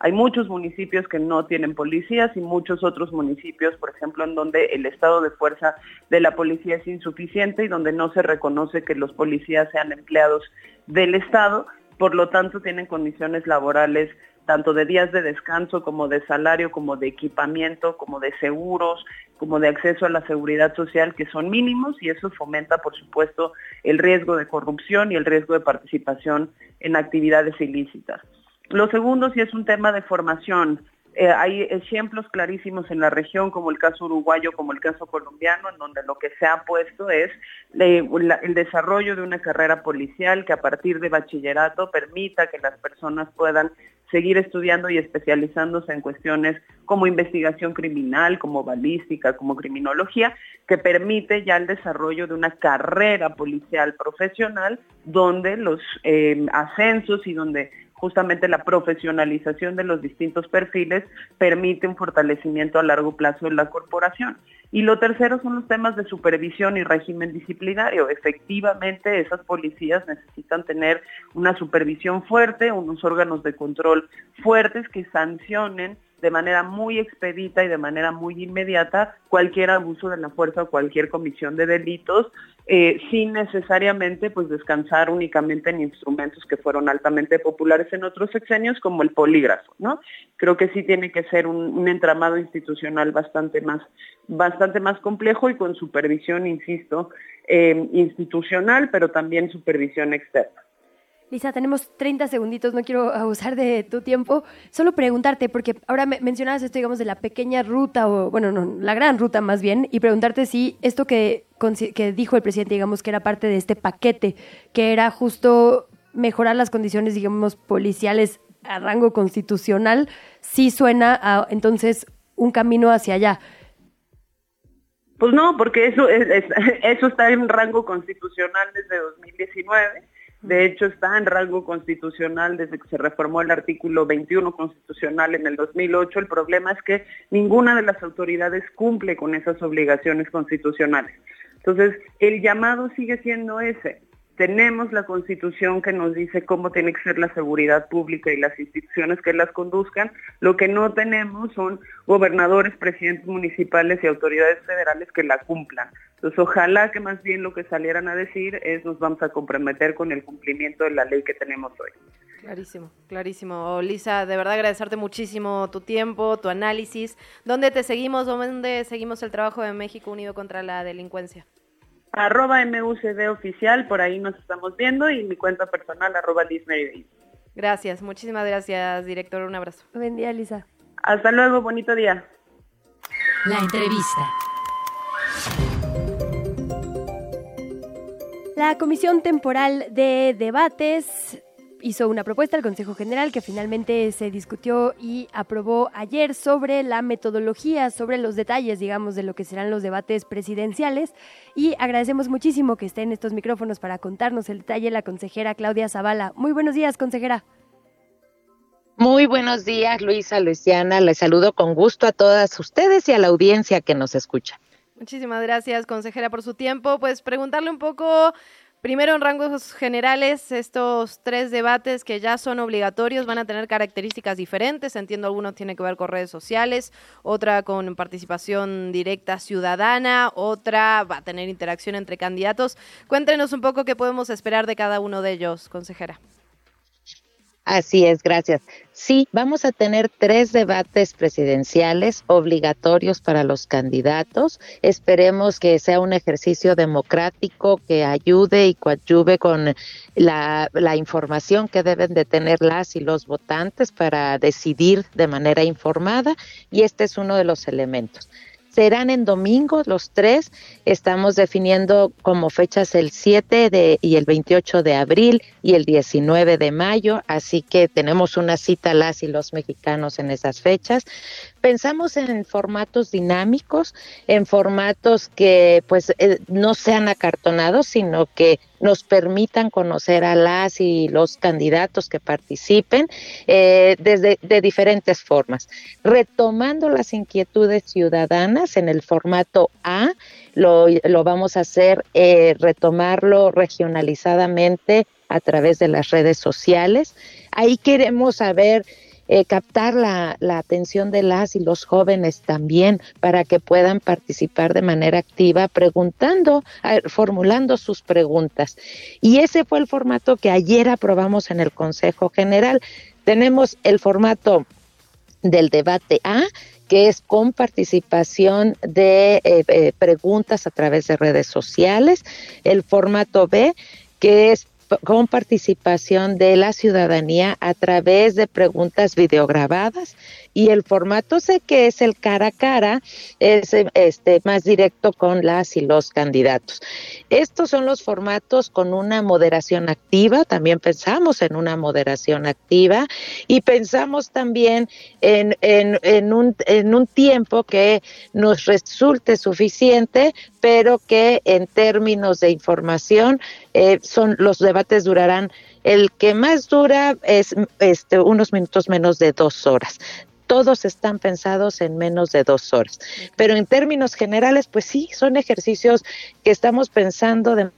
Hay muchos municipios que no tienen policías y muchos otros municipios, por ejemplo, en donde el estado de fuerza de la policía es insuficiente y donde no se reconoce que los policías sean empleados del Estado, por lo tanto tienen condiciones laborales tanto de días de descanso como de salario, como de equipamiento, como de seguros, como de acceso a la seguridad social, que son mínimos y eso fomenta, por supuesto, el riesgo de corrupción y el riesgo de participación en actividades ilícitas. Lo segundo sí es un tema de formación. Eh, hay ejemplos clarísimos en la región, como el caso uruguayo, como el caso colombiano, en donde lo que se ha puesto es el desarrollo de una carrera policial que a partir de bachillerato permita que las personas puedan seguir estudiando y especializándose en cuestiones como investigación criminal, como balística, como criminología, que permite ya el desarrollo de una carrera policial profesional donde los eh, ascensos y donde justamente la profesionalización de los distintos perfiles permite un fortalecimiento a largo plazo de la corporación. Y lo tercero son los temas de supervisión y régimen disciplinario. Efectivamente, esas policías necesitan tener una supervisión fuerte, unos órganos de control fuertes que sancionen de manera muy expedita y de manera muy inmediata cualquier abuso de la fuerza o cualquier comisión de delitos, eh, sin necesariamente pues descansar únicamente en instrumentos que fueron altamente populares en otros sexenios, como el polígrafo, ¿no? Creo que sí tiene que ser un, entramado institucional bastante más, bastante más complejo y con supervisión, insisto, eh, institucional, pero también supervisión externa. Lisa, tenemos 30 segunditos, no quiero abusar de tu tiempo. Solo preguntarte, porque ahora mencionabas esto, digamos, de la pequeña ruta, o bueno, no, la gran ruta más bien, y preguntarte si esto que, que dijo el presidente, digamos, que era parte de este paquete, que era justo mejorar las condiciones, digamos, policiales a rango constitucional, sí suena a, entonces, un camino hacia allá. Pues no, porque eso, es, eso está en rango constitucional desde 2019 de hecho, está en rango constitucional desde que se reformó el artículo 21 constitucional en el 2008. El problema es que ninguna de las autoridades cumple con esas obligaciones constitucionales. Entonces, el llamado sigue siendo ese. Tenemos la constitución que nos dice cómo tiene que ser la seguridad pública y las instituciones que las conduzcan. Lo que no tenemos son gobernadores, presidentes municipales y autoridades federales que la cumplan. Entonces, ojalá que más bien lo que salieran a decir es nos vamos a comprometer con el cumplimiento de la ley que tenemos hoy. Clarísimo, clarísimo. Lisa, de verdad agradecerte muchísimo tu tiempo, tu análisis. ¿Dónde te seguimos? ¿Dónde seguimos el trabajo de México Unido contra la Delincuencia? arroba MUCD oficial, por ahí nos estamos viendo, y mi cuenta personal, arroba Liz Gracias, muchísimas gracias, director. Un abrazo. Buen día, Lisa. Hasta luego, bonito día. La entrevista. La Comisión Temporal de Debates hizo una propuesta al Consejo General que finalmente se discutió y aprobó ayer sobre la metodología, sobre los detalles, digamos, de lo que serán los debates presidenciales. Y agradecemos muchísimo que esté en estos micrófonos para contarnos el detalle la consejera Claudia Zavala. Muy buenos días, consejera. Muy buenos días, Luisa, Luisiana. Les saludo con gusto a todas ustedes y a la audiencia que nos escucha. Muchísimas gracias, consejera, por su tiempo. Pues preguntarle un poco Primero, en rangos generales, estos tres debates que ya son obligatorios van a tener características diferentes. Entiendo, algunos tienen que ver con redes sociales, otra con participación directa ciudadana, otra va a tener interacción entre candidatos. Cuéntenos un poco qué podemos esperar de cada uno de ellos, consejera. Así es, gracias. Sí, vamos a tener tres debates presidenciales obligatorios para los candidatos. Esperemos que sea un ejercicio democrático que ayude y coadyuve con la, información que deben de tener las y los votantes para decidir de manera informada y este es uno de los elementos serán en domingos los tres. Estamos definiendo como fechas el 7 de, y el 28 de abril y el 19 de mayo, así que tenemos una cita las y los mexicanos en esas fechas. Pensamos en formatos dinámicos, en formatos que pues eh, no sean acartonados, sino que nos permitan conocer a las y los candidatos que participen eh, desde de diferentes formas, retomando las inquietudes ciudadanas en el formato A, lo, lo vamos a hacer eh, retomarlo regionalizadamente a través de las redes sociales. Ahí queremos saber eh, captar la, la, atención de las y los jóvenes también para que puedan participar de manera activa preguntando, formulando sus preguntas. Y ese fue el formato que ayer aprobamos en el Consejo General. Tenemos el formato del debate A, que es con participación de eh, eh, preguntas a través de redes sociales, el formato B, que es con participación de la ciudadanía a través de preguntas videograbadas y el formato sé que es el cara a cara, es este más directo con las y los candidatos. Estos son los formatos con una moderación activa, también pensamos en una moderación activa y pensamos también en, en, en, un, en un tiempo que nos resulte suficiente, pero que en términos de información eh, son los debates durarán el que más dura es este, unos minutos menos de dos horas todos están pensados en menos de dos horas. Pero en términos generales, pues sí, son ejercicios que estamos pensando de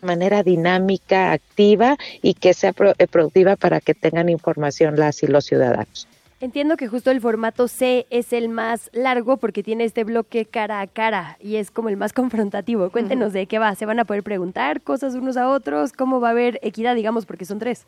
manera dinámica, activa y que sea eh, productiva para que tengan información las y los ciudadanos. Entiendo que justo el formato C es el más largo porque tiene este bloque cara a cara y es como el más confrontativo. Cuéntenos de qué va. ¿Se van a poder preguntar cosas unos a otros? ¿Cómo va a haber equidad, digamos, porque son tres?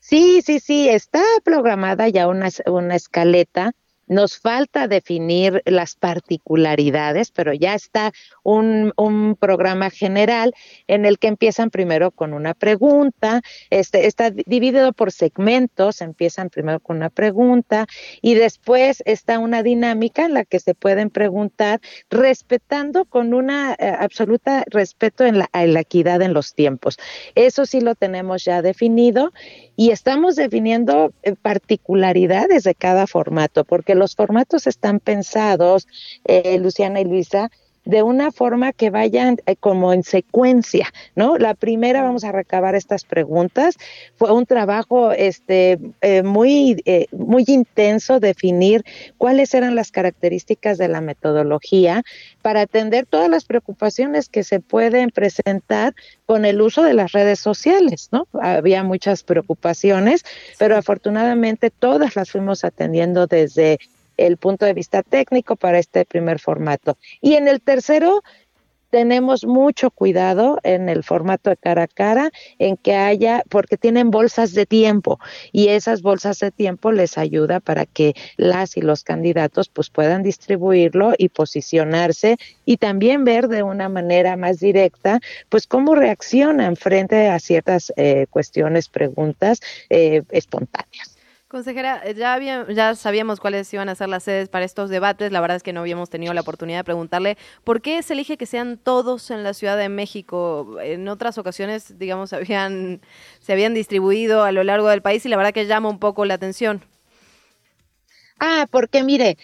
Sí, sí, sí, está programada ya una, una escaleta nos falta definir las particularidades, pero ya está un, programa general en el que empiezan primero con una pregunta, este, está dividido por segmentos, empiezan primero con una pregunta y después está una dinámica en la que se pueden preguntar respetando con una eh, absoluta respeto en la, en la equidad en los tiempos. Eso sí lo tenemos ya definido y estamos definiendo eh, particularidades de cada formato, porque los formatos están pensados, eh, Luciana y Luisa, de una forma que vayan eh, como en secuencia, ¿no? La primera vamos a recabar estas preguntas. Fue un trabajo este eh, muy eh, muy intenso definir cuáles eran las características de la metodología para atender todas las preocupaciones que se pueden presentar con el uso de las redes sociales, ¿no? Había muchas preocupaciones, pero afortunadamente todas las fuimos atendiendo desde el punto de vista técnico para este primer formato. Y en el tercero, tenemos mucho cuidado en el formato de cara a cara, en que haya, porque tienen bolsas de tiempo y esas bolsas de tiempo les ayuda para que las y los candidatos pues puedan distribuirlo y posicionarse y también ver de una manera más directa pues cómo reaccionan frente a ciertas eh, cuestiones, preguntas eh, espontáneas. Consejera, eh, ya, ya sabíamos cuáles iban a ser las sedes para estos debates. La verdad es que no habíamos tenido la oportunidad de preguntarle por qué se elige que sean todos en la Ciudad de México. En otras ocasiones, digamos, habían, se habían distribuido a lo largo del país y la verdad que llama un poco la atención. Ah, porque mire,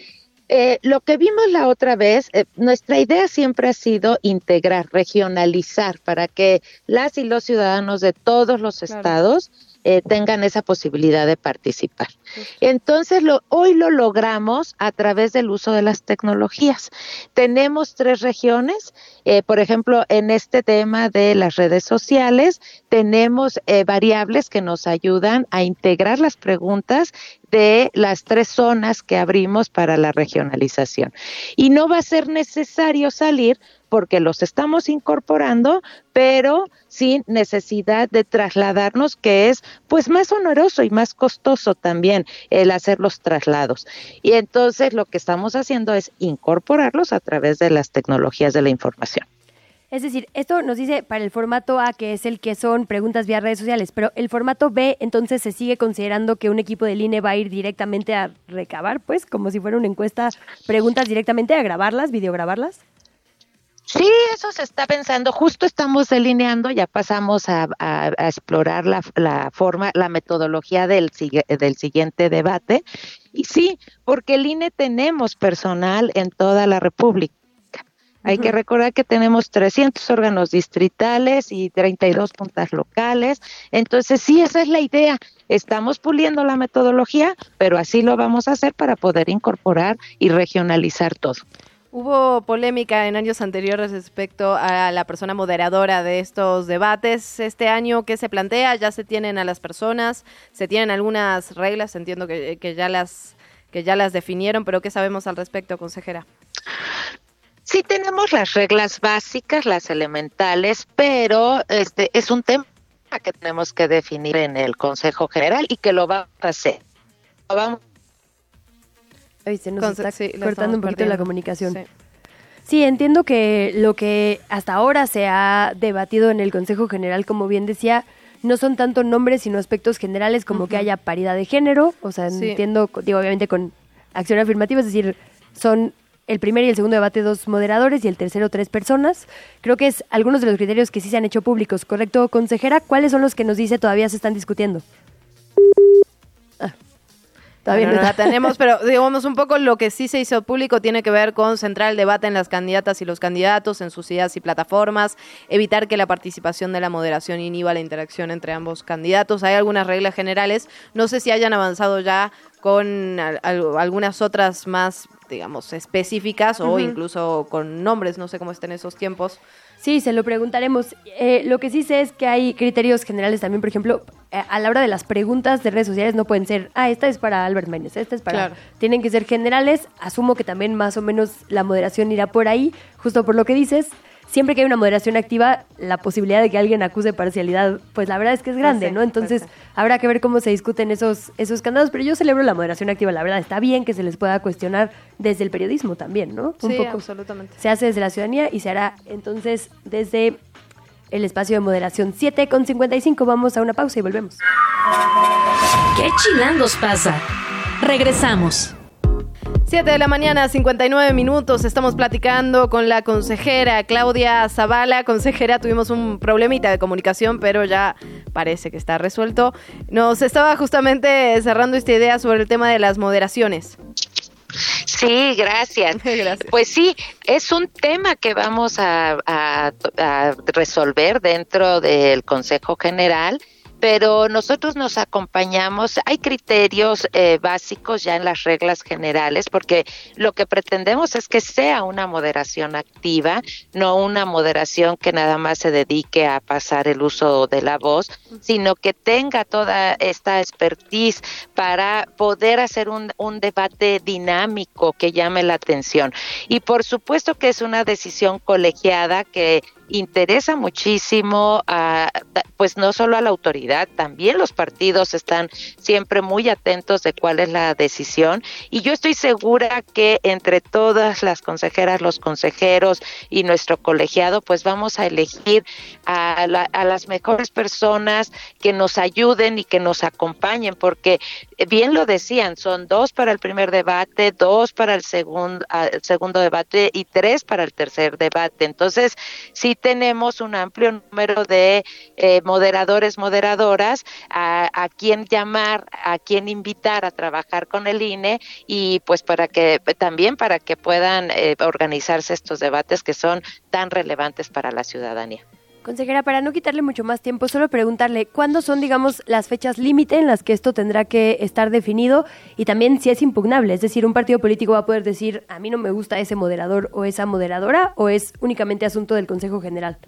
eh, lo que vimos la otra vez, eh, nuestra idea siempre ha sido integrar, regionalizar, para que las y los ciudadanos de todos los estados eh, tengan esa posibilidad de participar. Entonces, lo, hoy lo logramos a través del uso de las tecnologías. Tenemos tres regiones, eh, por ejemplo, en este tema de las redes sociales, tenemos eh, variables que nos ayudan a integrar las preguntas de las tres zonas que abrimos para la regionalización. Y no va a ser necesario salir porque los estamos incorporando, pero sin necesidad de trasladarnos, que es pues más oneroso y más costoso también el hacer los traslados. Y entonces lo que estamos haciendo es incorporarlos a través de las tecnologías de la información. Es decir, esto nos dice para el formato A, que es el que son preguntas vía redes sociales, pero el formato B, entonces se sigue considerando que un equipo del INE va a ir directamente a recabar, pues, como si fuera una encuesta, preguntas directamente a grabarlas, videograbarlas. Sí, eso se está pensando. Justo estamos delineando, ya pasamos a, explorar la, forma, la metodología del, del siguiente debate. Y sí, porque el INE tenemos personal en toda la República. Hay que recordar que tenemos 300 órganos distritales y 32 puntas locales. Entonces, sí, esa es la idea. Estamos puliendo la metodología, pero así lo vamos a hacer para poder incorporar y regionalizar todo. Hubo polémica en años anteriores respecto a la persona moderadora de estos debates. Este año, ¿qué se plantea? ¿Ya se tienen a las personas? ¿Se tienen algunas reglas? Entiendo que, ya, las, que ya las definieron, pero ¿qué sabemos al respecto, consejera? Sí tenemos las reglas básicas, las elementales, pero este es un tema que tenemos que definir en el Consejo General y que lo va a hacer. vamos Ay, se nos está cortando un poquito la comunicación. Sí. entiendo que lo que hasta ahora se ha debatido en el Consejo General, como bien decía, no son tanto nombres, sino aspectos generales como que haya paridad de género. O sea, entiendo, digo, obviamente con acción afirmativa, es decir, son el primer y el segundo debate dos moderadores y el tercero tres personas. Creo que es algunos de los criterios que sí se han hecho públicos, ¿correcto, consejera? ¿Cuáles son los que nos dice todavía se están discutiendo? Todavía no, la tenemos, pero digamos un poco lo que sí se hizo público tiene que ver con centrar el debate en las candidatas y los candidatos, en sus ideas y plataformas, evitar que la participación de la moderación inhiba la interacción entre ambos candidatos. Hay algunas reglas generales, no sé si hayan avanzado ya con algunas otras más, digamos, específicas o incluso con nombres, no sé cómo estén esos tiempos. Sí, se lo preguntaremos. Eh, lo que sí sé es que hay criterios generales también, por ejemplo, eh, a la hora de las preguntas de redes sociales no pueden ser, ah, esta es para Albert Méndez, esta es para... Tienen que ser generales. Asumo que también más o menos la moderación irá por ahí, justo por lo que dices siempre que hay una moderación activa, la posibilidad de que alguien acuse parcialidad, pues la verdad es que es grande, ¿no? Entonces, habrá que ver cómo se discuten esos, esos candados, pero yo celebro la moderación activa, la verdad, está bien que se les pueda cuestionar desde el periodismo también, ¿no? Un sí, poco. absolutamente. Se hace desde la ciudadanía y se hará entonces desde el espacio de moderación 7 con 55. Vamos a una pausa y volvemos. ¿Qué chilangos pasa? Regresamos. 7 de la mañana, 59 minutos. Estamos platicando con la consejera Claudia Zavala. Consejera, tuvimos un problemita de comunicación, pero ya parece que está resuelto. Nos estaba justamente cerrando esta idea sobre el tema de las moderaciones. Sí, gracias. Pues sí, es un tema que vamos a, a resolver dentro del Consejo General pero nosotros nos acompañamos, hay criterios eh, básicos ya en las reglas generales, porque lo que pretendemos es que sea una moderación activa, no una moderación que nada más se dedique a pasar el uso de la voz, sino que tenga toda esta expertise para poder hacer un, un debate dinámico que llame la atención. Y por supuesto que es una decisión colegiada que interesa muchísimo a, pues no solo a la autoridad, también los partidos están siempre muy atentos de cuál es la decisión y yo estoy segura que entre todas las consejeras, los consejeros y nuestro colegiado, pues vamos a elegir a, a las mejores personas que nos ayuden y que nos acompañen, porque bien lo decían, son dos para el primer debate, dos para el segundo, el segundo debate y tres para el tercer debate. Entonces, si tenemos un amplio número de eh, moderadores, moderadoras, a, a quien llamar, a quien invitar a trabajar con el INE y pues para que también para que puedan eh, organizarse estos debates que son tan relevantes para la ciudadanía. Consejera, para no quitarle mucho más tiempo, solo preguntarle cuándo son, digamos, las fechas límite en las que esto tendrá que estar definido y también si es impugnable. Es decir, un partido político va a poder decir, a mí no me gusta ese moderador o esa moderadora, o es únicamente asunto del Consejo General.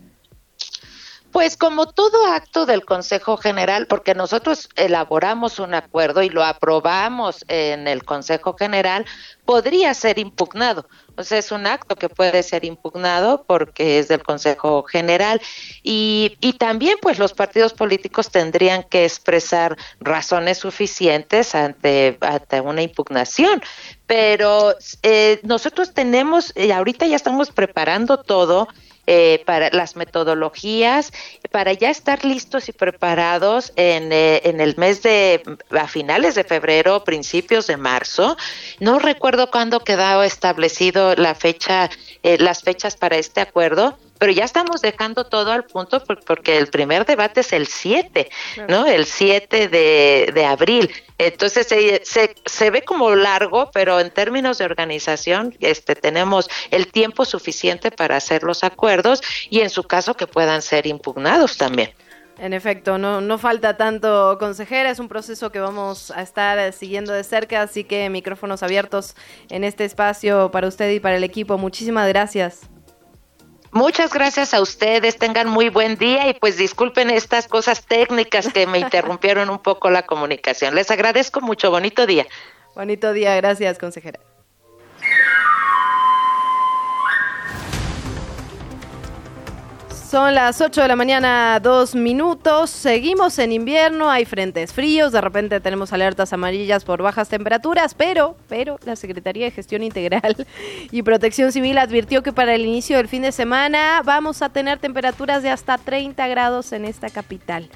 Pues como todo acto del Consejo General, porque nosotros elaboramos un acuerdo y lo aprobamos en el Consejo General, podría ser impugnado. O sea, es un acto que puede ser impugnado porque es del Consejo General y, y también pues los partidos políticos tendrían que expresar razones suficientes ante, ante una impugnación. Pero eh, nosotros tenemos, y ahorita ya estamos preparando todo, eh, para las metodologías, para ya estar listos y preparados en, eh, en el mes de, a finales de febrero, principios de marzo. No recuerdo cuándo quedó establecido la fecha, eh, las fechas para este acuerdo, pero ya estamos dejando todo al punto porque el primer debate es el 7, ¿no? El 7 de, de abril. Entonces se, se, se, ve como largo, pero en términos de organización este, tenemos el tiempo suficiente para hacer los acuerdos y en su caso que puedan ser impugnados también. En efecto, no, no falta tanto consejera, es un proceso que vamos a estar siguiendo de cerca, así que micrófonos abiertos en este espacio para usted y para el equipo. Muchísimas gracias. Muchas gracias a ustedes, tengan muy buen día y pues disculpen estas cosas técnicas que me interrumpieron un poco la comunicación. Les agradezco mucho, bonito día. Bonito día, gracias consejera. Son las 8 de la mañana, dos minutos. Seguimos en invierno, hay frentes fríos, de repente tenemos alertas amarillas por bajas temperaturas, pero, pero la Secretaría de Gestión Integral y Protección Civil advirtió que para el inicio del fin de semana vamos a tener temperaturas de hasta 30 grados en esta capital.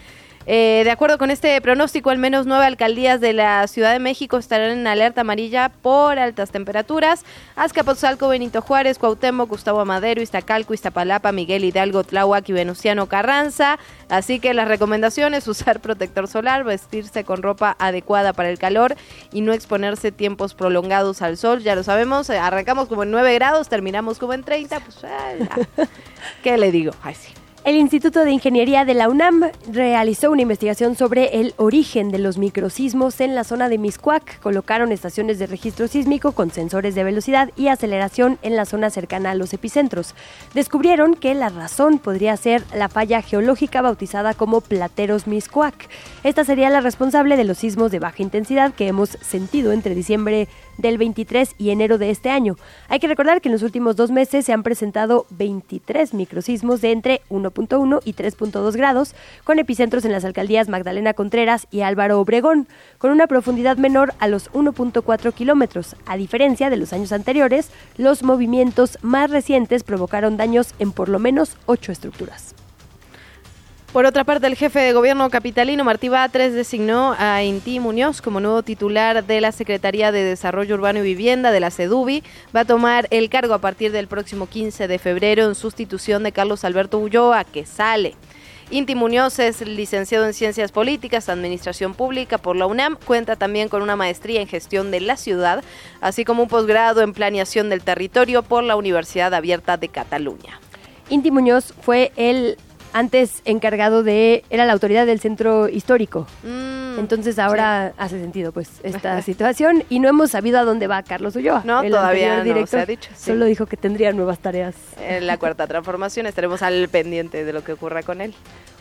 Eh, de acuerdo con este pronóstico, al menos nueve alcaldías de la Ciudad de México estarán en alerta amarilla por altas temperaturas. Azcapotzalco, Benito Juárez, Cuauhtémoc, Gustavo Amadero, Iztacalco, Iztapalapa, Miguel Hidalgo, Tláhuac y Venustiano Carranza. Así que las recomendaciones, usar protector solar, vestirse con ropa adecuada para el calor y no exponerse tiempos prolongados al sol. Ya lo sabemos, arrancamos como en 9 grados, terminamos como en 30, pues eh, ¿qué le digo? Ay, sí. El Instituto de Ingeniería de la UNAM realizó una investigación sobre el origen de los microsismos en la zona de Miscuac. Colocaron estaciones de registro sísmico con sensores de velocidad y aceleración en la zona cercana a los epicentros. Descubrieron que la razón podría ser la falla geológica bautizada como Plateros Miscuac. Esta sería la responsable de los sismos de baja intensidad que hemos sentido entre diciembre del 23 y enero de este año. Hay que recordar que en los últimos dos meses se han presentado 23 microsismos de entre 1.1 y 3.2 grados, con epicentros en las alcaldías Magdalena Contreras y Álvaro Obregón, con una profundidad menor a los 1.4 kilómetros. A diferencia de los años anteriores, los movimientos más recientes provocaron daños en por lo menos ocho estructuras. Por otra parte, el jefe de gobierno capitalino, Martí Batres, designó a Inti Muñoz como nuevo titular de la Secretaría de Desarrollo Urbano y Vivienda de la CEDUBI. Va a tomar el cargo a partir del próximo 15 de febrero en sustitución de Carlos Alberto Ulloa, que sale. Inti Muñoz es licenciado en Ciencias Políticas, Administración Pública por la UNAM, cuenta también con una maestría en Gestión de la Ciudad, así como un posgrado en Planeación del Territorio por la Universidad Abierta de Cataluña. Inti Muñoz fue el antes encargado de, era la autoridad del centro histórico. Mm, Entonces ahora sí. hace sentido pues esta situación y no hemos sabido a dónde va Carlos Ulloa. No, el todavía director, no se ha dicho. Sí. Solo dijo que tendría nuevas tareas. En la cuarta transformación estaremos al pendiente de lo que ocurra con él.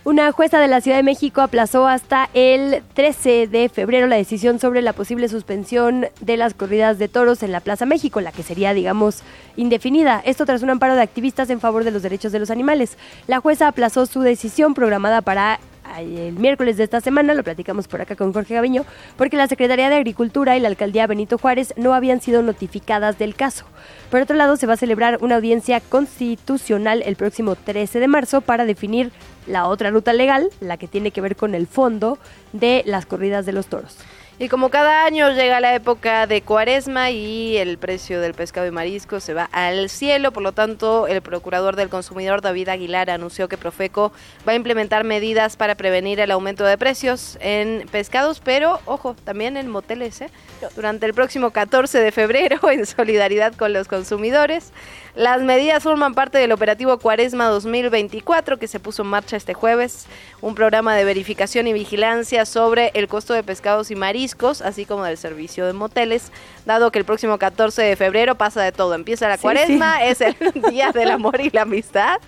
Una jueza de la Ciudad de México aplazó hasta el 13 de febrero la decisión sobre la posible suspensión de las corridas de toros en la Plaza México, la que sería, digamos, indefinida. Esto tras un amparo de activistas en favor de los derechos de los animales. La jueza aplazó su decisión programada para el miércoles de esta semana, lo platicamos por acá con Jorge Gaviño, porque la Secretaría de Agricultura y la Alcaldía Benito Juárez no habían sido notificadas del caso. Por otro lado, se va a celebrar una audiencia constitucional el próximo 13 de marzo para definir la otra ruta legal, la que tiene que ver con el fondo de las corridas de los toros. Y como cada año llega la época de cuaresma y el precio del pescado y marisco se va al cielo, por lo tanto el procurador del consumidor David Aguilar anunció que Profeco va a implementar medidas para prevenir el aumento de precios en pescados, pero ojo, también en moteles, ¿eh? Durante el próximo 14 de febrero en solidaridad con los consumidores. Las medidas forman parte del operativo Cuaresma 2024 que se puso en marcha este jueves, un programa de verificación y vigilancia sobre el costo de pescados y mariscos, así como del servicio de moteles, dado que el próximo 14 de febrero pasa de todo. Empieza la Cuaresma, es el día del amor y la amistad.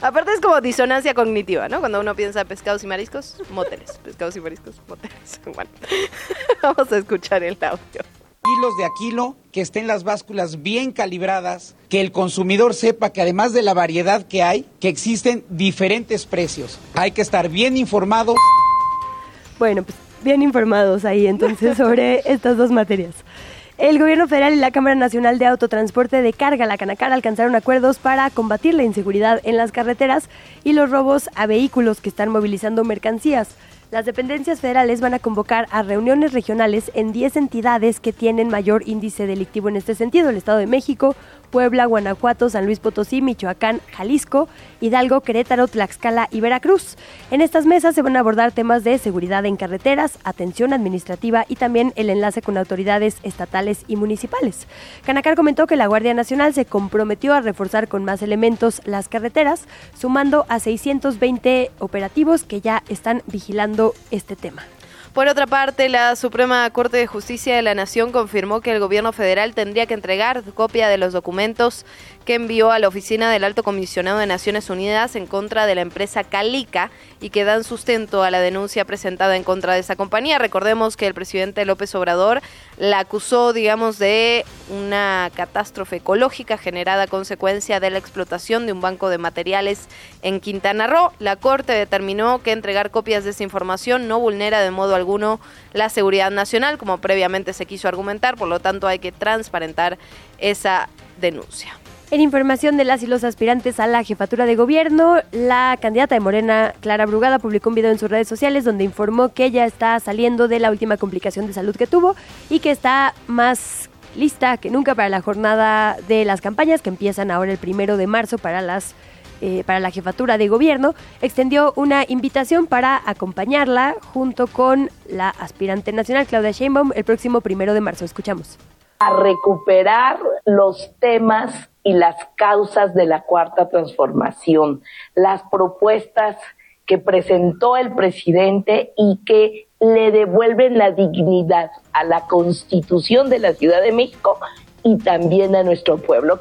Aparte es como disonancia cognitiva, ¿no? Cuando uno piensa pescados y mariscos, moteles. Pescados y mariscos, moteles. Bueno, vamos a escuchar el audio kilos de aquilo, que estén las básculas bien calibradas, que el consumidor sepa que además de la variedad que hay, que existen diferentes precios. Hay que estar bien informados. Bueno, pues bien informados ahí entonces sobre estas dos materias. El gobierno federal y la Cámara Nacional de Autotransporte de Carga, la Canacar, alcanzaron acuerdos para combatir la inseguridad en las carreteras y los robos a vehículos que están movilizando mercancías. Las dependencias federales van a convocar a reuniones regionales en 10 entidades que tienen mayor índice delictivo en este sentido, el Estado de México, Puebla, Guanajuato, San Luis Potosí, Michoacán, Jalisco, Hidalgo, Querétaro, Tlaxcala y Veracruz. En estas mesas se van a abordar temas de seguridad en carreteras, atención administrativa y también el enlace con autoridades estatales y municipales. Canacar comentó que la Guardia Nacional se comprometió a reforzar con más elementos las carreteras, sumando a 620 operativos que ya están vigilando este tema. Por otra parte, la Suprema Corte de Justicia de la Nación confirmó que el gobierno federal tendría que entregar copia de los documentos que envió a la oficina del Alto Comisionado de Naciones Unidas en contra de la empresa Calica y que dan sustento a la denuncia presentada en contra de esa compañía. Recordemos que el presidente López Obrador la acusó, digamos, de una catástrofe ecológica generada a consecuencia de la explotación de un banco de materiales en Quintana Roo. La Corte determinó que entregar copias de esa información no vulnera de modo alguno la seguridad nacional, como previamente se quiso argumentar, por lo tanto hay que transparentar esa denuncia. En información de las y los aspirantes a la jefatura de gobierno, la candidata de Morena, Clara Brugada, publicó un video en sus redes sociales donde informó que ella está saliendo de la última complicación de salud que tuvo y que está más lista que nunca para la jornada de las campañas que empiezan ahora el primero de marzo para las eh, para la jefatura de gobierno, extendió una invitación para acompañarla junto con la aspirante nacional Claudia Sheinbaum el próximo primero de marzo. Escuchamos. A recuperar los temas y las causas de la cuarta transformación, las propuestas que presentó el presidente y que le devuelven la dignidad a la constitución de la Ciudad de México y también a nuestro pueblo.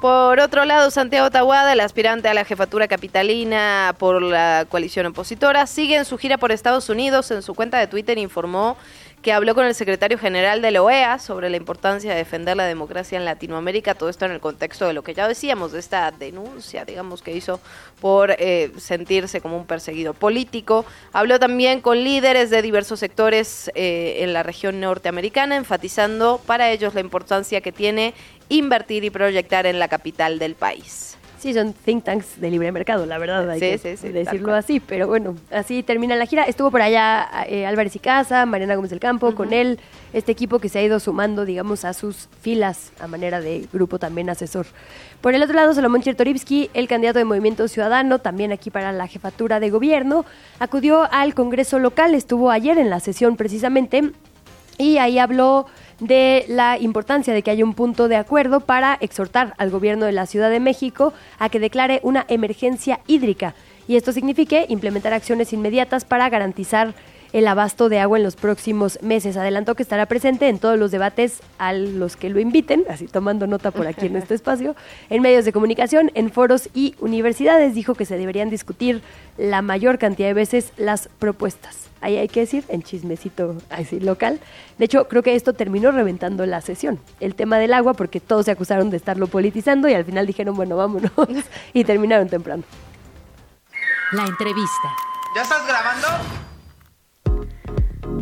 Por otro lado, Santiago Tahuada, el aspirante a la jefatura capitalina por la coalición opositora, sigue en su gira por Estados Unidos. En su cuenta de Twitter informó que habló con el secretario general de la OEA sobre la importancia de defender la democracia en Latinoamérica, todo esto en el contexto de lo que ya decíamos, de esta denuncia, digamos, que hizo por eh, sentirse como un perseguido político. Habló también con líderes de diversos sectores eh, en la región norteamericana, enfatizando para ellos la importancia que tiene invertir y proyectar en la capital del país. Sí, son think tanks de libre mercado, la verdad, hay que decirlo así. Pero bueno, así termina la gira. Estuvo por allá eh, Álvarez y Casa, Mariana Gómez del Campo, con él, este equipo que se ha ido sumando, digamos, a sus filas a manera de grupo también asesor. Por el otro lado, Solomón Chertorivsky, el candidato de Movimiento Ciudadano, también aquí para la jefatura de gobierno, acudió al Congreso local, estuvo ayer en la sesión precisamente, y ahí habló de la importancia de que haya un punto de acuerdo para exhortar al gobierno de la Ciudad de México a que declare una emergencia hídrica. Y esto signifique implementar acciones inmediatas para garantizar el abasto de agua en los próximos meses. Adelantó que estará presente en todos los debates a los que lo inviten, así tomando nota por aquí en este espacio, en medios de comunicación, en foros y universidades. Dijo que se deberían discutir la mayor cantidad de veces las propuestas. Ahí hay que decir, en chismecito así local. De hecho, creo que esto terminó reventando la sesión. El tema del agua, porque todos se acusaron de estarlo politizando y al final dijeron, bueno, vámonos. y terminaron temprano. La entrevista. ¿Ya estás grabando?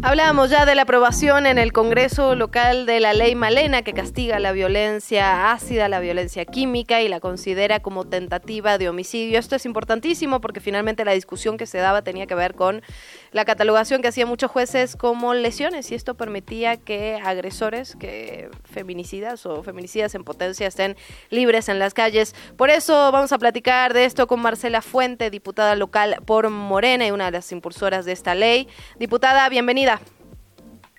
Hablábamos ya de la aprobación en el Congreso local de la ley Malena que castiga la violencia ácida, la violencia química y la considera como tentativa de homicidio. Esto es importantísimo porque finalmente la discusión que se daba tenía que ver con la catalogación que hacían muchos jueces como lesiones y esto permitía que agresores, que feminicidas o feminicidas en potencia estén libres en las calles. Por eso vamos a platicar de esto con Marcela Fuente, diputada local por Morena y una de las impulsoras de esta ley. Diputada, bienvenida.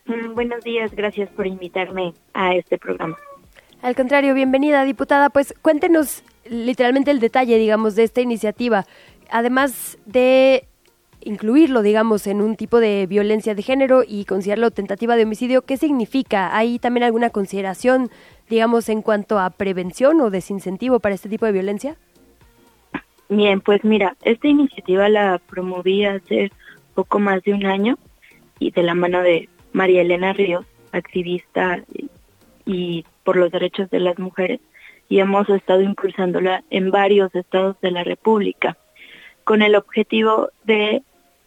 Mm, buenos días, gracias por invitarme a este programa. Al contrario, bienvenida, diputada. Pues cuéntenos literalmente el detalle, digamos, de esta iniciativa. Además de incluirlo, digamos, en un tipo de violencia de género y considerarlo tentativa de homicidio, ¿qué significa? ¿Hay también alguna consideración, digamos, en cuanto a prevención o desincentivo para este tipo de violencia? Bien, pues mira, esta iniciativa la promoví hace poco más de un año y de la mano de María Elena Ríos, activista y por los derechos de las mujeres, y hemos estado impulsándola en varios estados de la República, con el objetivo de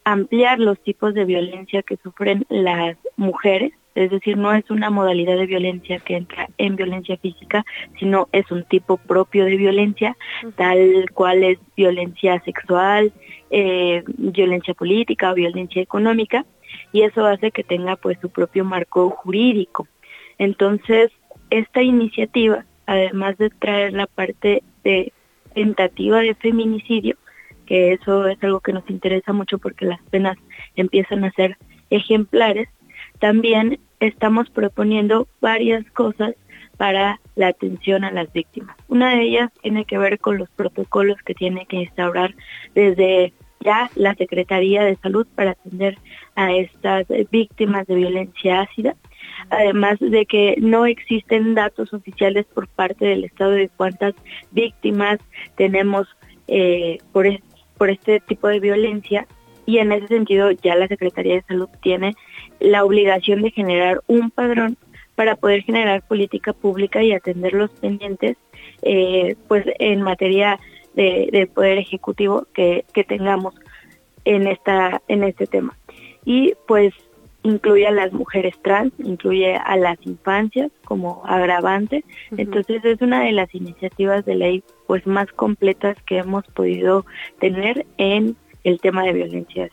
ampliar los tipos de violencia que sufren las mujeres, es decir, no es una modalidad de violencia que entra en violencia física, sino es un tipo propio de violencia, tal cual es violencia sexual, eh, violencia política o violencia económica, y eso hace que tenga pues su propio marco jurídico. Entonces, esta iniciativa, además de traer la parte de tentativa de feminicidio, que eso es algo que nos interesa mucho porque las penas empiezan a ser ejemplares, también estamos proponiendo varias cosas para la atención a las víctimas. Una de ellas tiene que ver con los protocolos que tiene que instaurar desde ya la Secretaría de Salud para atender a estas víctimas de violencia ácida, además de que no existen datos oficiales por parte del Estado de cuántas víctimas tenemos eh, por, por este tipo de violencia. Y en ese sentido ya la Secretaría de Salud tiene la obligación de generar un padrón para poder generar política pública y atender los pendientes eh, pues en materia de, poder ejecutivo que, que, tengamos en esta en este tema y pues incluye a las mujeres trans, incluye a las infancias como agravante. Entonces es una de las iniciativas de ley pues más completas que hemos podido tener en el tema de violencia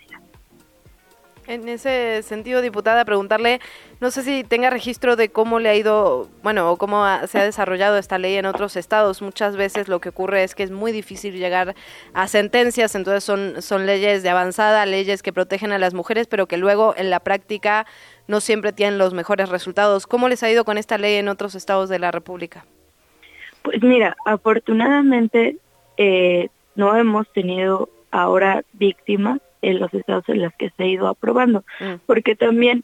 en ese sentido, diputada, preguntarle, no sé si tenga registro de cómo le ha ido, bueno, o cómo se ha desarrollado esta ley en otros estados. Muchas veces lo que ocurre es que es muy difícil llegar a sentencias, entonces son, son leyes de avanzada, leyes que protegen a las mujeres, pero que luego en la práctica no siempre tienen los mejores resultados. ¿Cómo les ha ido con esta ley en otros estados de la República? Pues mira, afortunadamente eh, no hemos tenido ahora víctimas en los estados en los que se ha ido aprobando, mm. porque también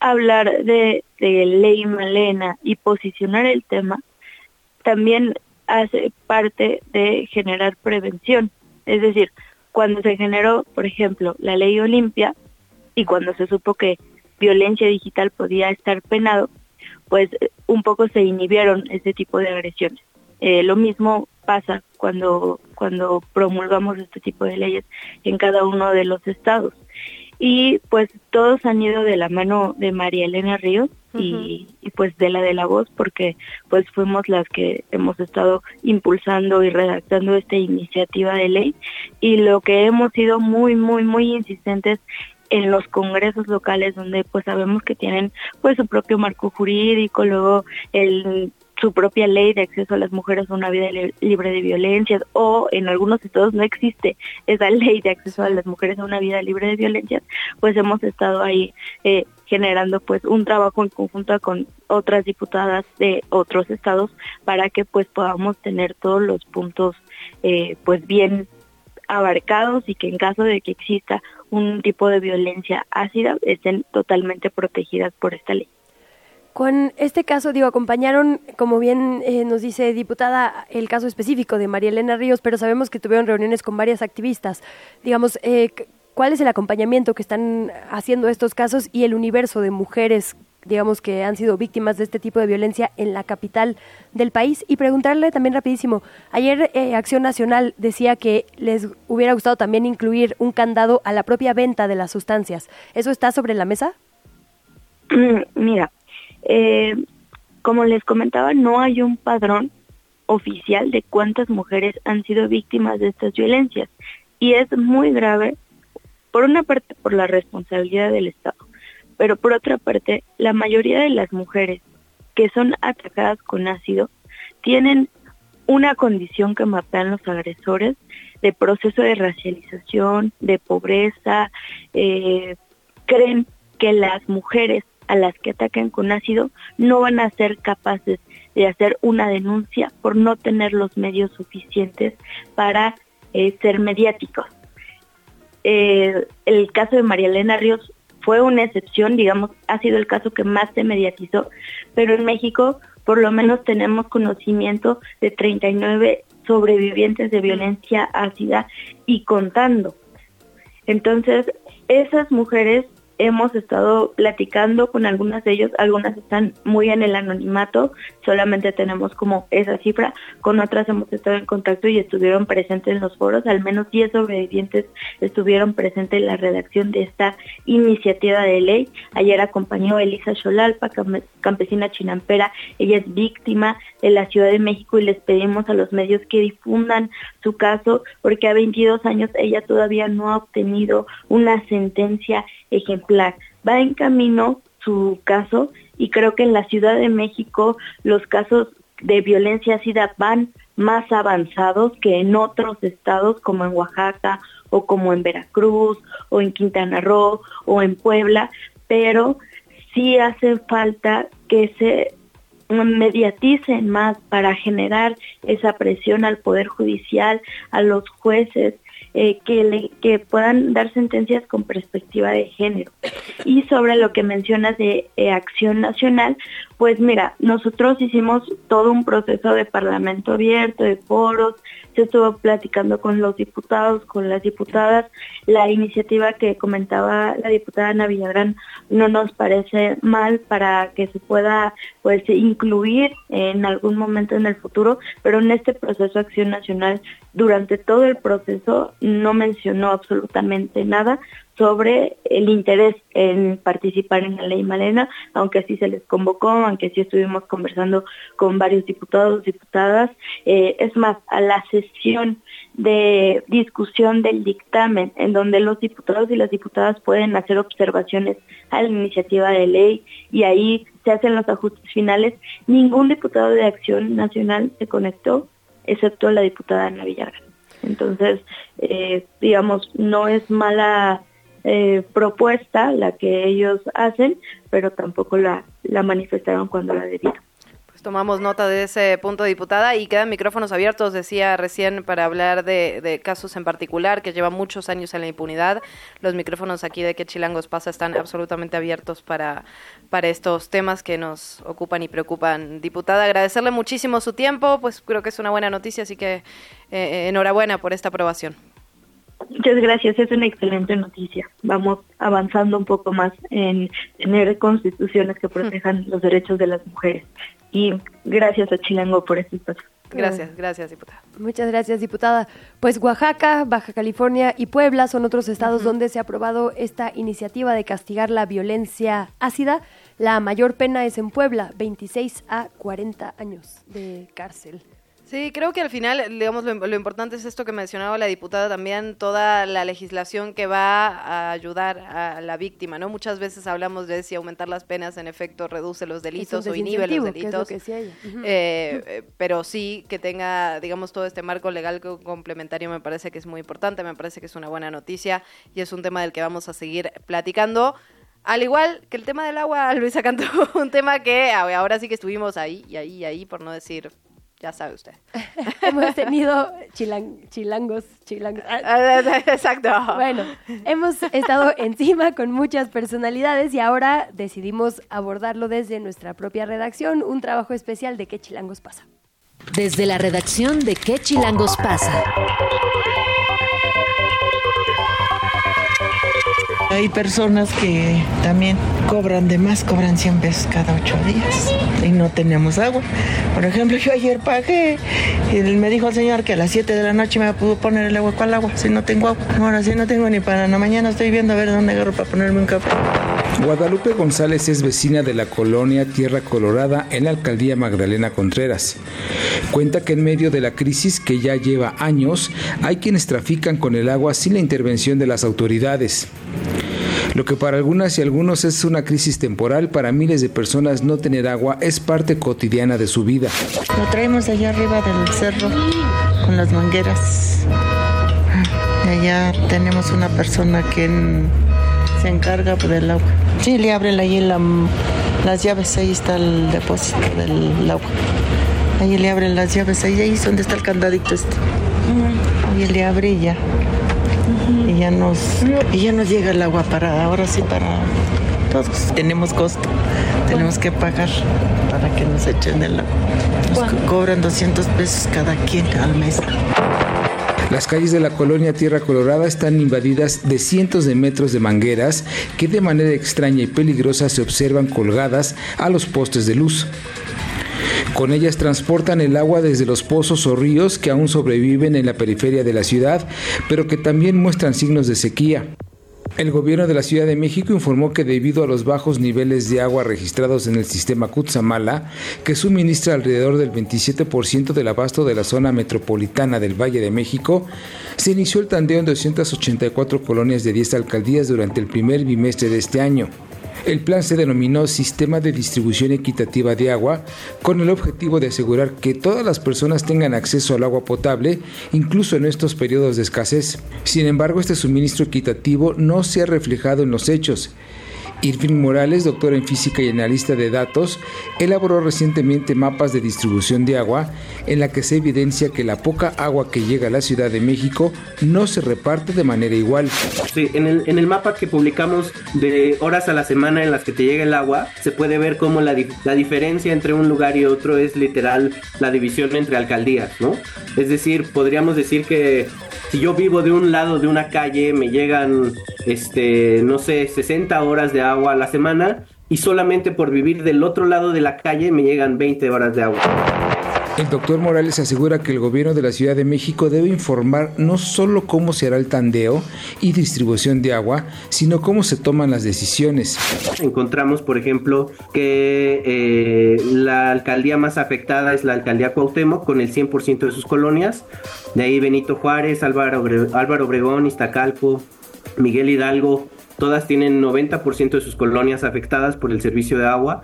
hablar de, de ley Malena y posicionar el tema también hace parte de generar prevención. Es decir, cuando se generó, por ejemplo, la ley Olimpia y cuando se supo que violencia digital podía estar penado, pues un poco se inhibieron ese tipo de agresiones. Eh, lo mismo pasa cuando, cuando promulgamos este tipo de leyes en cada uno de los estados. Y pues todos han ido de la mano de María Elena Ríos y, y, pues de la de la voz porque pues fuimos las que hemos estado impulsando y redactando esta iniciativa de ley y lo que hemos sido muy muy muy insistentes en los congresos locales donde pues sabemos que tienen pues su propio marco jurídico, luego el su propia ley de acceso a las mujeres a una vida libre de violencias o en algunos estados no existe esa ley de acceso a las mujeres a una vida libre de violencias, pues hemos estado ahí eh, generando pues un trabajo en conjunto con otras diputadas de otros estados para que pues podamos tener todos los puntos eh, pues bien abarcados y que en caso de que exista un tipo de violencia ácida estén totalmente protegidas por esta ley. Con este caso, digo, acompañaron, como bien eh, nos dice diputada, el caso específico de María Elena Ríos, pero sabemos que tuvieron reuniones con varias activistas. Digamos, eh, ¿cuál es el acompañamiento que están haciendo estos casos y el universo de mujeres, digamos, que han sido víctimas de este tipo de violencia en la capital del país? Y preguntarle también rapidísimo, ayer eh, Acción Nacional decía que les hubiera gustado también incluir un candado a la propia venta de las sustancias. ¿Eso está sobre la mesa? Mira, eh, como les comentaba, no hay un padrón oficial de cuántas mujeres han sido víctimas de estas violencias. Y es muy grave, por una parte por la responsabilidad del Estado, pero por otra parte la mayoría de las mujeres que son atacadas con ácido tienen una condición que mapean los agresores de proceso de racialización, de pobreza, eh, creen que las mujeres a las que atacan con ácido no van a ser capaces de hacer una denuncia por no tener los medios suficientes para eh, ser mediáticos. Eh, el caso de María Elena Ríos fue una excepción, digamos, ha sido el caso que más se mediatizó, pero en México por lo menos tenemos conocimiento de 39 sobrevivientes de violencia ácida y contando. Entonces, esas mujeres hemos estado platicando con algunas de ellos, algunas están muy en el anonimato, solamente tenemos como esa cifra, con otras hemos estado en contacto y estuvieron presentes en los foros, al menos 10 sobrevivientes estuvieron presentes en la redacción de esta iniciativa de ley. Ayer acompañó Elisa Xolalpa, campesina chinampera, ella es víctima de la Ciudad de México y les pedimos a los medios que difundan su caso porque a 22 años ella todavía no ha obtenido una sentencia ejemplar. Va en camino su caso y creo que en la Ciudad de México los casos de violencia ácida van más avanzados que en otros estados como en Oaxaca o como en Veracruz o en Quintana Roo o en Puebla, pero sí hace falta que se mediaticen más para generar esa presión al Poder Judicial, a los jueces, eh, que, le, que puedan dar sentencias con perspectiva de género. Y sobre lo que mencionas de eh, acción nacional, pues mira, nosotros hicimos todo un proceso de parlamento abierto, de foros, se estuvo platicando con los diputados, con las diputadas. La iniciativa que comentaba la diputada Ana Villagrán no nos parece mal para que se pueda pues incluir en algún momento en el futuro, pero en este proceso de acción nacional, durante todo el proceso no mencionó absolutamente nada sobre el interés en participar en la ley Malena, aunque así se les convocó, aunque sí estuvimos conversando con varios diputados, diputadas. Eh, es más, a la sesión de discusión del dictamen, en donde los diputados y las diputadas pueden hacer observaciones a la iniciativa de ley y ahí se hacen los ajustes finales, ningún diputado de Acción Nacional se conectó, excepto la diputada Ana Villagrán. Entonces, eh, digamos, no es mala eh, propuesta la que ellos hacen, pero tampoco la, la manifestaron cuando la debieron. Pues tomamos nota de ese punto, diputada, y quedan micrófonos abiertos, decía recién, para hablar de, de, casos en particular que llevan muchos años en la impunidad. Los micrófonos aquí de Que Chilangos pasa están absolutamente abiertos para, para estos temas que nos ocupan y preocupan. Diputada, agradecerle muchísimo su tiempo, pues creo que es una buena noticia, así que eh, enhorabuena por esta aprobación. Muchas gracias, es una excelente noticia. Vamos avanzando un poco más en tener constituciones que protejan los derechos de las mujeres. Y gracias a Chilango por este espacio. Gracias, gracias, diputada. Muchas gracias, diputada. Pues Oaxaca, Baja California y Puebla son otros estados donde se ha aprobado esta iniciativa de castigar la violencia ácida. La mayor pena es en Puebla, 26 a 40 años de cárcel. Sí, creo que al final, digamos, lo, lo, importante es esto que mencionaba la diputada también, toda la legislación que va a ayudar a la víctima, ¿no? Muchas veces hablamos de si aumentar las penas en efecto reduce los delitos o inhibe los delitos. Que es lo que sí uh -huh. eh, pero sí que tenga, digamos, todo este marco legal complementario me parece que es muy importante, me parece que es una buena noticia y es un tema del que vamos a seguir platicando. Al igual que el tema del agua, Luisa Cantó, un tema que ahora sí que estuvimos ahí y ahí y ahí, por no decir ya sabe usted. hemos tenido chilang chilangos, chilangos. Exacto. Bueno, hemos estado encima con muchas personalidades y ahora decidimos abordarlo desde nuestra propia redacción, un trabajo especial de qué chilangos pasa. Desde la redacción de qué chilangos pasa. Hay personas que también cobran de más, cobran 100 pesos cada ocho días y no tenemos agua. Por ejemplo, yo ayer pagué y me dijo el señor que a las 7 de la noche me pudo poner el agua. ¿Cuál agua? Si no tengo agua. Ahora sí no tengo ni para la mañana. Estoy viendo a ver dónde agarro para ponerme un café. Guadalupe González es vecina de la colonia Tierra Colorada en la alcaldía Magdalena Contreras. Cuenta que en medio de la crisis que ya lleva años, hay quienes trafican con el agua sin la intervención de las autoridades. Lo que para algunas y algunos es una crisis temporal, para miles de personas no tener agua es parte cotidiana de su vida. Lo traemos allá arriba del cerro con las mangueras. Y allá tenemos una persona que se encarga del agua. Sí, le abren ahí la, las llaves, ahí está el depósito del agua. Ahí le abren las llaves, ahí, ahí es donde está el candadito este. Ahí le abre y ya. Y ya nos, y ya nos llega el agua para, ahora sí para todos. Tenemos costo, tenemos que pagar para que nos echen el agua. Nos cobran 200 pesos cada quien al mes. Las calles de la colonia Tierra Colorada están invadidas de cientos de metros de mangueras que de manera extraña y peligrosa se observan colgadas a los postes de luz. Con ellas transportan el agua desde los pozos o ríos que aún sobreviven en la periferia de la ciudad, pero que también muestran signos de sequía. El gobierno de la Ciudad de México informó que debido a los bajos niveles de agua registrados en el sistema Cutzamala, que suministra alrededor del 27% del abasto de la zona metropolitana del Valle de México, se inició el tandeo en 284 colonias de 10 alcaldías durante el primer bimestre de este año. El plan se denominó Sistema de Distribución Equitativa de Agua, con el objetivo de asegurar que todas las personas tengan acceso al agua potable, incluso en estos periodos de escasez. Sin embargo, este suministro equitativo no se ha reflejado en los hechos Irving Morales, doctor en física y analista de datos, elaboró recientemente mapas de distribución de agua en la que se evidencia que la poca agua que llega a la Ciudad de México no se reparte de manera igual. Sí, en el, en el mapa que publicamos de horas a la semana en las que te llega el agua, se puede ver cómo la, la diferencia entre un lugar y otro es literal la división entre alcaldías, ¿no? Es decir, podríamos decir que si yo vivo de un lado de una calle, me llegan, este, no sé, 60 horas de agua a la semana y solamente por vivir del otro lado de la calle me llegan 20 horas de agua. El doctor Morales asegura que el gobierno de la Ciudad de México debe informar no solo cómo se hará el tandeo y distribución de agua, sino cómo se toman las decisiones. Encontramos, por ejemplo, que eh, la alcaldía más afectada es la alcaldía Cuauhtémoc, con el 100% de sus colonias. De ahí Benito Juárez, Álvaro, Álvaro Obregón, Iztacalco, Miguel Hidalgo, todas tienen 90% de sus colonias afectadas por el servicio de agua.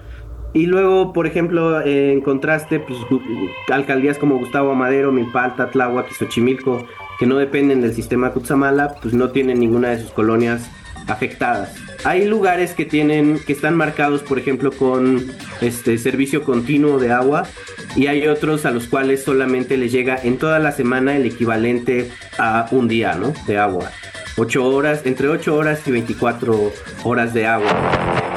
Y luego, por ejemplo, en contraste, pues, alcaldías como Gustavo Amadero, Milpalta, Tláhuac y Xochimilco, que no dependen del sistema Cutzamala, pues no tienen ninguna de sus colonias afectadas. Hay lugares que tienen, que están marcados, por ejemplo, con este servicio continuo de agua, y hay otros a los cuales solamente les llega en toda la semana el equivalente a un día, ¿no? De agua. 8 horas, entre 8 horas y 24 horas de agua.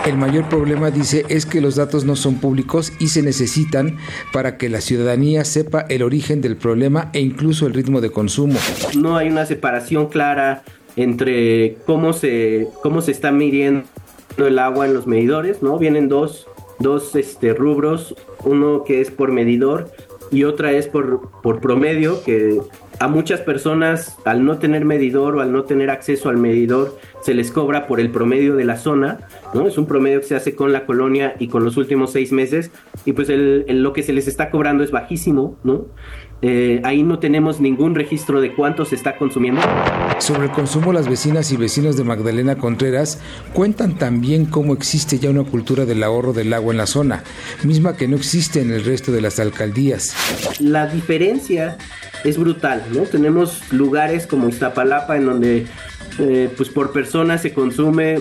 El mayor problema, dice, es que los datos no son públicos y se necesitan para que la ciudadanía sepa el origen del problema e incluso el ritmo de consumo. No hay una separación clara entre cómo se, cómo se está midiendo el agua en los medidores, ¿no? Vienen dos, dos este, rubros, uno que es por medidor y otra es por, por promedio, que a muchas personas al no tener medidor o al no tener acceso al medidor se les cobra por el promedio de la zona, ¿no? Es un promedio que se hace con la colonia y con los últimos seis meses y pues el, lo que se les está cobrando es bajísimo, ¿no? Eh, ahí no tenemos ningún registro de cuánto se está consumiendo. Sobre el consumo, las vecinas y vecinos de Magdalena Contreras cuentan también cómo existe ya una cultura del ahorro del agua en la zona, misma que no existe en el resto de las alcaldías. La diferencia es brutal, ¿no? Tenemos lugares como Iztapalapa en donde eh, pues por persona se consume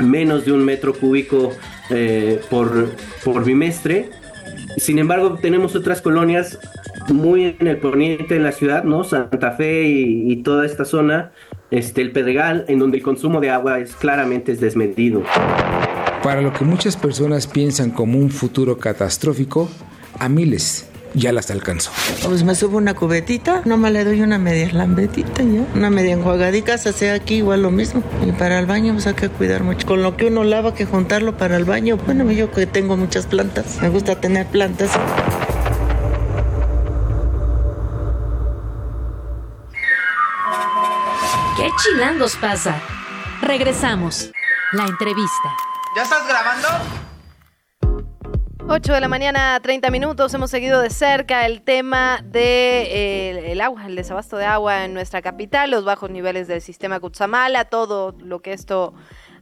menos de un metro cúbico eh, por, por bimestre. Sin embargo, tenemos otras colonias muy en el poniente de la ciudad, ¿no? Santa Fe y, y, toda esta zona, este, el Pedregal, en donde el consumo de agua es claramente es desmedido. Para lo que muchas personas piensan como un futuro catastrófico, a miles ya las alcanzó. Pues me subo una cubetita, nomás le doy una media lambetita ya, una media enjuagadica, se hace aquí igual lo mismo. Y para el baño pues hay que cuidar mucho. Con lo que uno lava que juntarlo para el baño. Bueno, yo que tengo muchas plantas, me gusta tener plantas. ¿Qué chilangos pasa? Regresamos. La entrevista. ¿Ya estás grabando? 8 de la mañana, 30 minutos. Hemos seguido de cerca el tema del de, eh, agua, el desabasto de agua en nuestra capital, los bajos niveles del sistema Cutzamala, todo lo que esto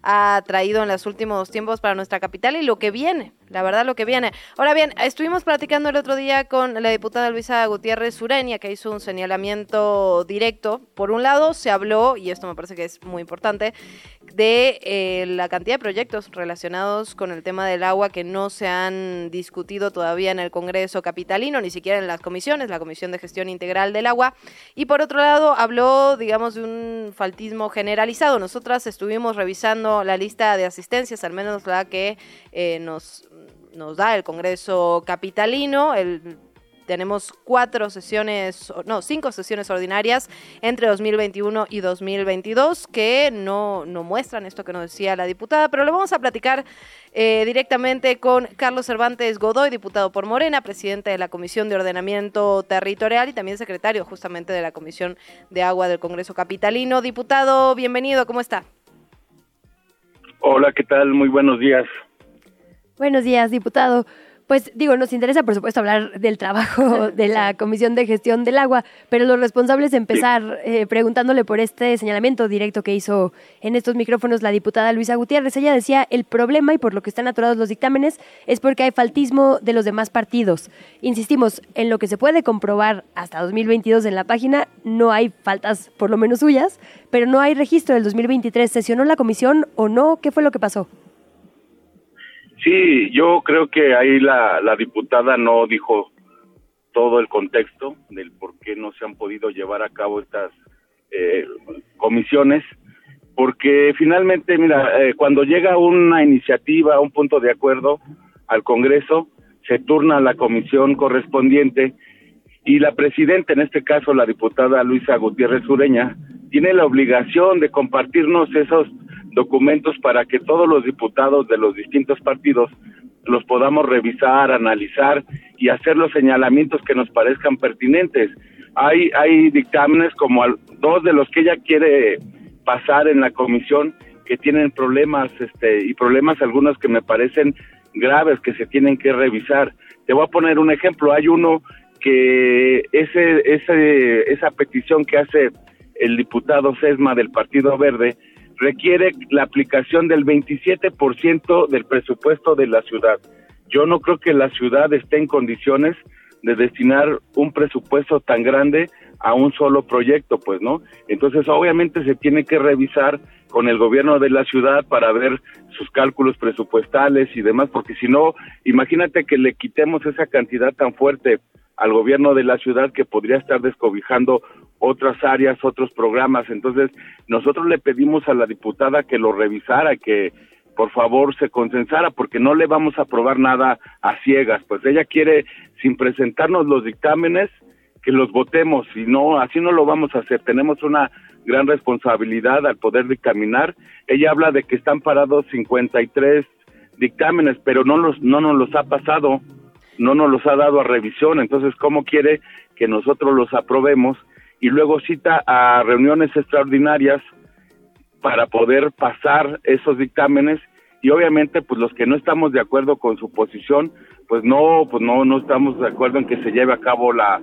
ha traído en los últimos tiempos para nuestra capital y lo que viene, la verdad lo que viene. Ahora bien, estuvimos platicando el otro día con la diputada Luisa Gutiérrez Sureña, que hizo un señalamiento directo. Por un lado, se habló, y esto me parece que es muy importante, de eh, la cantidad de proyectos relacionados con el tema del agua que no se han discutido todavía en el Congreso capitalino, ni siquiera en las comisiones, la Comisión de Gestión Integral del Agua. Y por otro lado, habló, digamos, de un faltismo generalizado. Nosotras estuvimos revisando la lista de asistencias, al menos la que eh, nos, nos da el Congreso capitalino. El tenemos cuatro sesiones, no, cinco sesiones ordinarias entre 2021 y 2022 que no, no muestran esto que nos decía la diputada, pero lo vamos a platicar eh, directamente con Carlos Cervantes Godoy, diputado por Morena, presidente de la Comisión de Ordenamiento Territorial y también secretario justamente de la Comisión de Agua del Congreso Capitalino. Diputado, bienvenido, ¿cómo está? Hola, ¿qué tal? Muy buenos días. Buenos días, diputado. Pues digo, nos interesa por supuesto hablar del trabajo de la Comisión de Gestión del Agua, pero lo responsable es empezar eh, preguntándole por este señalamiento directo que hizo en estos micrófonos la diputada Luisa Gutiérrez. Ella decía, el problema y por lo que están aturados los dictámenes es porque hay faltismo de los demás partidos. Insistimos, en lo que se puede comprobar hasta 2022 en la página, no hay faltas, por lo menos suyas, pero no hay registro del 2023. ¿Sesionó la comisión o no? ¿Qué fue lo que pasó? Sí, yo creo que ahí la, la diputada no dijo todo el contexto del por qué no se han podido llevar a cabo estas eh, comisiones, porque finalmente, mira, eh, cuando llega una iniciativa, un punto de acuerdo al Congreso, se turna la comisión correspondiente y la presidenta, en este caso la diputada Luisa Gutiérrez Ureña, tiene la obligación de compartirnos esos documentos para que todos los diputados de los distintos partidos los podamos revisar, analizar y hacer los señalamientos que nos parezcan pertinentes. Hay, hay dictámenes como dos de los que ella quiere pasar en la comisión que tienen problemas este, y problemas algunos que me parecen graves que se tienen que revisar. Te voy a poner un ejemplo. Hay uno que ese, ese, esa petición que hace el diputado Sesma del Partido Verde requiere la aplicación del 27% del presupuesto de la ciudad. Yo no creo que la ciudad esté en condiciones de destinar un presupuesto tan grande a un solo proyecto, pues, ¿no? Entonces, obviamente se tiene que revisar con el gobierno de la ciudad para ver sus cálculos presupuestales y demás, porque si no, imagínate que le quitemos esa cantidad tan fuerte al gobierno de la ciudad que podría estar descobijando otras áreas, otros programas. Entonces, nosotros le pedimos a la diputada que lo revisara, que por favor se consensara, porque no le vamos a aprobar nada a ciegas. Pues ella quiere, sin presentarnos los dictámenes, que los votemos, y no, así no lo vamos a hacer. Tenemos una gran responsabilidad al poder dictaminar. Ella habla de que están parados 53 dictámenes, pero no, los, no nos los ha pasado no nos los ha dado a revisión, entonces ¿cómo quiere que nosotros los aprobemos? Y luego cita a reuniones extraordinarias para poder pasar esos dictámenes y obviamente pues los que no estamos de acuerdo con su posición, pues no, pues no, no estamos de acuerdo en que se lleve a cabo la,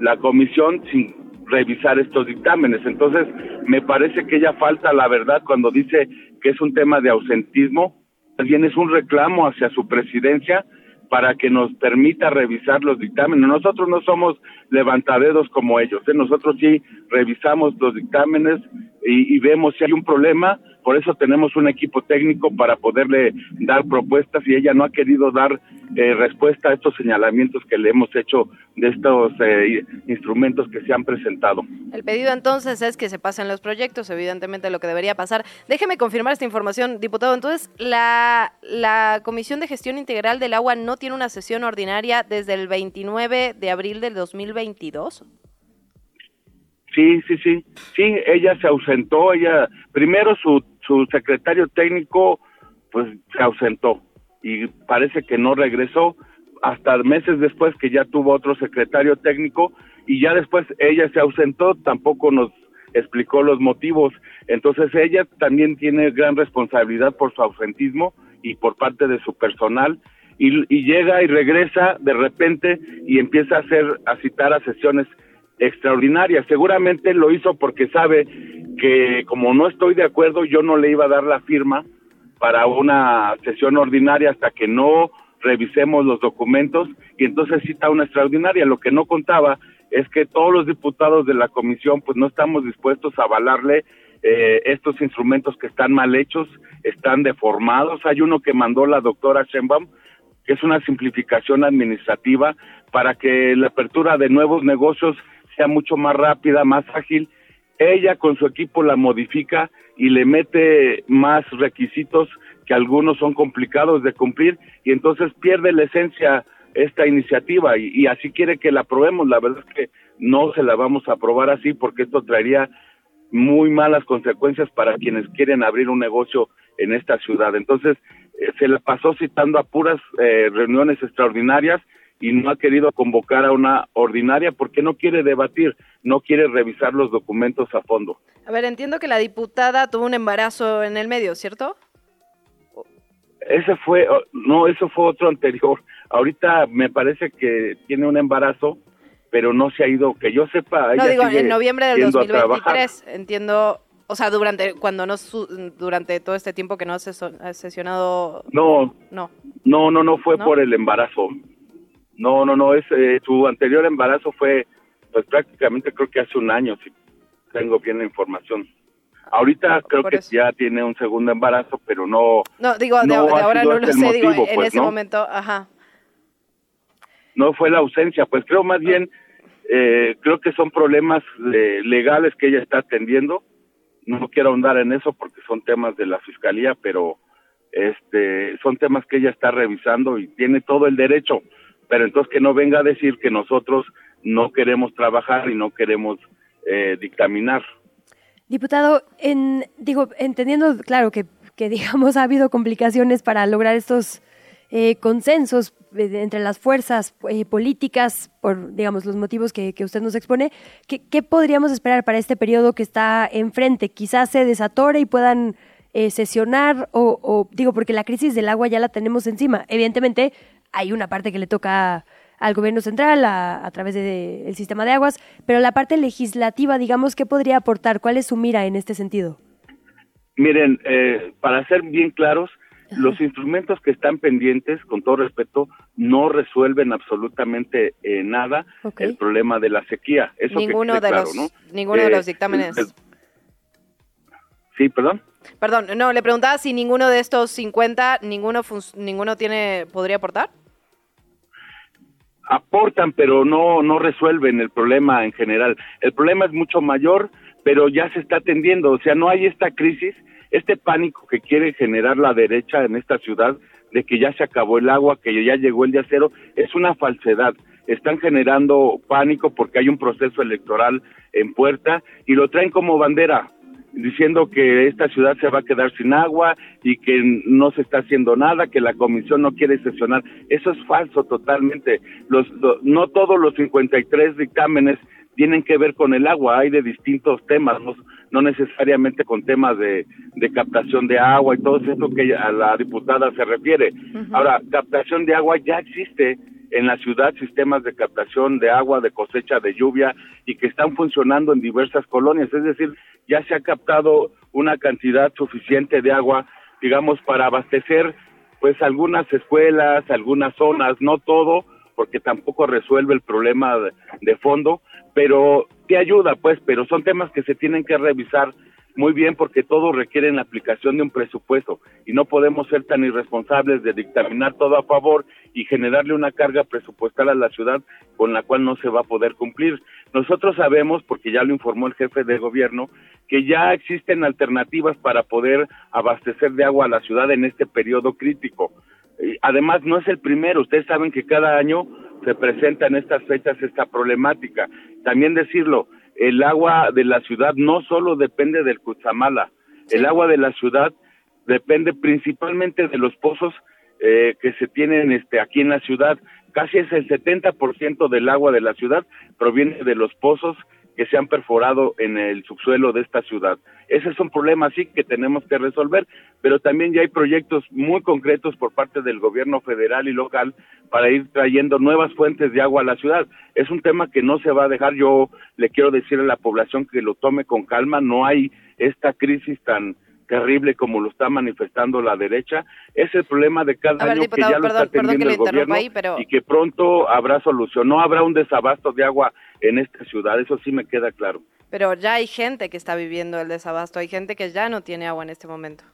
la comisión sin revisar estos dictámenes. Entonces, me parece que ella falta la verdad cuando dice que es un tema de ausentismo, también es un reclamo hacia su presidencia para que nos permita revisar los dictámenes. Nosotros no somos levantadedos como ellos, ¿eh? nosotros sí revisamos los dictámenes y, vemos si hay un problema, por eso tenemos un equipo técnico para poderle dar propuestas y ella no ha querido dar eh, respuesta a estos señalamientos que le hemos hecho de estos eh, instrumentos que se han presentado. El pedido entonces es que se pasen los proyectos, evidentemente lo que debería pasar. Déjeme confirmar esta información, diputado. Entonces, la, la Comisión de Gestión Integral del Agua no tiene una sesión ordinaria desde el 29 de abril del 2022. Sí, sí, sí. Sí, ella se ausentó, ella, primero su, su secretario técnico, pues se ausentó y parece que no regresó hasta meses después que ya tuvo otro secretario técnico y ya después ella se ausentó, tampoco nos explicó los motivos. Entonces ella también tiene gran responsabilidad por su ausentismo y por parte de su personal y, llega y regresa de repente y empieza a hacer a citar a sesiones extraordinaria. Seguramente lo hizo porque sabe que como no estoy de acuerdo, yo no le iba a dar la firma para una sesión ordinaria hasta que no revisemos los documentos y entonces cita una extraordinaria. Lo que no contaba es que todos los diputados de la comisión pues no estamos dispuestos a avalarle eh, estos instrumentos que están mal hechos, están deformados. Hay uno que mandó la doctora Sheinbaum, que es una simplificación administrativa para que la apertura de nuevos negocios sea mucho más rápida, más ágil. Ella con su equipo la modifica y le mete más requisitos que algunos son complicados de cumplir y entonces pierde la esencia esta iniciativa y, así quiere que la aprobemos. La verdad es que no se la vamos a aprobar así porque esto traería muy malas consecuencias para quienes quieren abrir un negocio en esta ciudad. Entonces, eh, se le pasó citando a puras eh, reuniones extraordinarias y no ha querido convocar a una ordinaria porque no quiere debatir, no quiere revisar los documentos a fondo. A ver, entiendo que la diputada tuvo un embarazo en el medio, ¿cierto? Ese fue, oh, no, eso fue otro anterior. Ahorita me parece que tiene un embarazo, pero no se ha ido, que yo sepa. No, digo, en noviembre del yendo a trabajar. 2023, entiendo, o sea, durante cuando no durante todo este tiempo que no ha seso- ha sesionado No, no. no, no, no fue ¿No? por el embarazo. No, no, no, es, eh, su anterior embarazo fue, pues prácticamente creo que hace un año, si tengo bien la información. Ahorita creo Por que eso. ya tiene un segundo embarazo, pero no, No, digo, de, No de ha ahora no lo sé, digo, en pues, ese ¿no? momento, ajá. no fue la ausencia, pues creo más bien, eh, creo que son problemas eh, legales que ella está atendiendo. No quiero ahondar en eso porque son temas de la fiscalía, pero este son temas que ella está revisando y tiene todo el derecho. Pero entonces que no venga a decir que nosotros no queremos trabajar y no queremos eh, dictaminar. Diputado, en, digo, entendiendo, claro, que, que digamos ha habido complicaciones para lograr estos eh, consensos eh, entre las fuerzas eh, políticas por, digamos, los motivos que, que usted nos expone, ¿qué, qué podríamos esperar para este periodo que está enfrente? Quizás se desatore y puedan eh, sesionar o, o, digo, porque la crisis del agua ya la tenemos encima. Evidentemente, hay una parte que le toca al gobierno central a, a través del sistema de aguas, pero la parte legislativa, digamos, ¿qué podría aportar? ¿Cuál es su mira en este sentido? Miren, eh, para ser bien claros, los instrumentos que están pendientes, con todo respeto, no resuelven absolutamente eh, nada el problema de la sequía. Eso que ninguno quede de claro, los ¿no? ninguno de Eh, los dictámenes. eh, sí, perdón. Perdón, no, le preguntaba si ninguno de estos 50, ninguno ninguno tiene podría aportar. aportan, pero no, no resuelven el problema en general. El problema es mucho mayor, pero ya se está atendiendo. O sea, no hay esta crisis, este pánico que quiere generar la derecha en esta ciudad de que ya se acabó el agua, que ya llegó el día cero, es una falsedad. Están generando pánico porque hay un proceso electoral en puerta y lo traen como bandera diciendo que esta ciudad se va a quedar sin agua y que no se está haciendo nada, que la comisión no quiere sesionar. Eso es falso totalmente. Los, lo- no todos los 53 dictámenes tienen que ver con el agua, hay de distintos temas, no, no necesariamente con temas de, de captación de agua y todo esto que a la diputada se refiere. Ahora, captación de agua ya existe en la ciudad sistemas de captación de agua, de cosecha de lluvia y que están funcionando en diversas colonias. Es decir, ya se ha captado una cantidad suficiente de agua, digamos, para abastecer pues algunas escuelas, algunas zonas, no todo, porque tampoco resuelve el problema de, de fondo, pero te ayuda, pues, pero son temas que se tienen que revisar muy bien porque todo requiere la aplicación de un presupuesto y no podemos ser tan irresponsables de dictaminar todo a favor y generarle una carga presupuestal a la ciudad con la cual no se va a poder cumplir. Nosotros sabemos, porque ya lo informó el jefe de gobierno, que ya existen alternativas para poder abastecer de agua a la ciudad en este periodo crítico. Eh, Además, no es el primero. Ustedes saben que cada año se presenta en estas fechas esta problemática. También decirlo, el agua de la ciudad no solo depende del Cutzamala. El agua de la ciudad depende principalmente de los pozos eh, que se tienen este, aquí en la ciudad. Casi es el 70% del agua de la ciudad proviene de los pozos que se han perforado en el subsuelo de esta ciudad. Ese es un problema sí que tenemos que resolver, pero también ya hay proyectos muy concretos por parte del gobierno federal y local para ir trayendo nuevas fuentes de agua a la ciudad. Es un tema que no se va a dejar. Yo le quiero decir a la población que lo tome con calma. No hay esta crisis tan terrible como lo está manifestando la derecha. Es el problema de cada ver, año diputado, que ya lo perdón- está perdón que atendiendo le el interrumpa gobierno ahí, pero- y que pronto habrá solución. No habrá un desabasto de agua en esta ciudad, eso sí me queda claro. Pero ya hay gente que está viviendo el desabasto, hay gente que ya no tiene agua en este momento.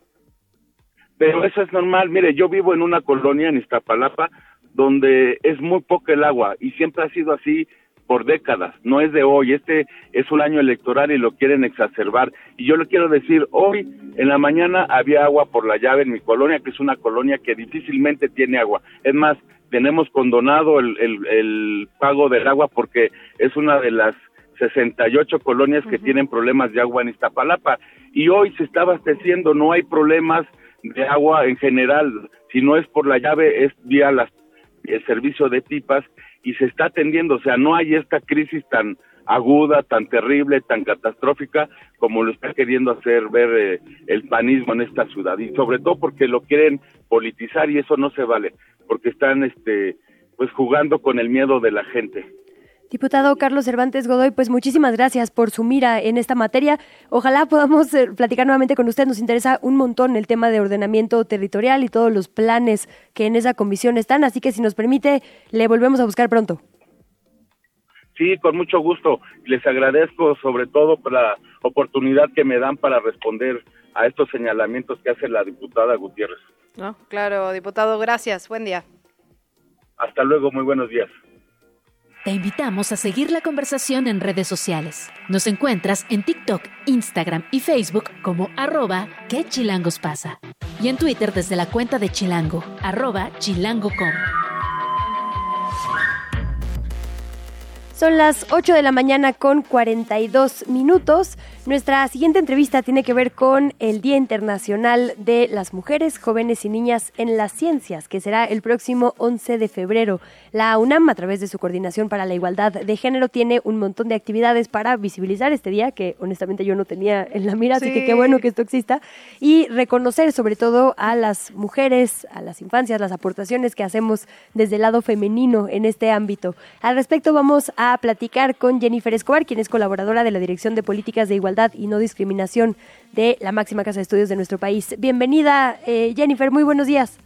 Pero eso es normal. Mire, yo vivo en una colonia en Iztapalapa donde es muy poca el agua y siempre ha sido así por décadas, no es de hoy, este es un año electoral y lo quieren exacerbar. Y yo le quiero decir, hoy en la mañana había agua por la llave en mi colonia, que es una colonia que difícilmente tiene agua. Es más, tenemos condonado el, el, pago del agua porque es una de las 68 colonias que tienen problemas de agua en Iztapalapa. Y hoy se está abasteciendo, no hay problemas de agua en general, si no es por la llave, es vía las, el servicio de pipas y se está atendiendo, o sea, no hay esta crisis tan aguda, tan terrible, tan catastrófica como lo está queriendo hacer ver eh, el panismo en esta ciudad. Y sobre todo porque lo quieren politizar y eso no se vale, porque están este pues jugando con el miedo de la gente. Diputado Carlos Cervantes Godoy, pues muchísimas gracias por su mira en esta materia. Ojalá podamos eh, platicar nuevamente con usted. Nos interesa un montón el tema de ordenamiento territorial y todos los planes que en esa comisión están. Así que si nos permite, le volvemos a buscar pronto. Sí, con mucho gusto. Les agradezco sobre todo por la oportunidad que me dan para responder a estos señalamientos que hace la diputada Gutiérrez. No, claro, diputado, gracias. Buen día. Hasta luego, muy buenos días. Te invitamos a seguir la conversación en redes sociales. Nos encuentras en TikTok, Instagram y Facebook como arroba que chilangos pasa. Y en Twitter desde la cuenta de Chilango, arroba chilango.com. Son las 8 de la mañana con 42 minutos. Nuestra siguiente entrevista tiene que ver con el Día Internacional de las Mujeres, Jóvenes y Niñas en las Ciencias, que será el próximo 11 de febrero. La UNAM, a través de su Coordinación para la Igualdad de Género, tiene un montón de actividades para visibilizar este día, que honestamente yo no tenía en la mira, así que qué bueno que esto exista, y reconocer sobre todo a las mujeres, a las infancias, las aportaciones que hacemos desde el lado femenino en este ámbito. Al respecto vamos a platicar con Jennifer Escobar, quien es colaboradora de la Dirección de Políticas de Igualdad y No Discriminación de la máxima casa de estudios de nuestro país. Bienvenida, eh, Jennifer, muy buenos días.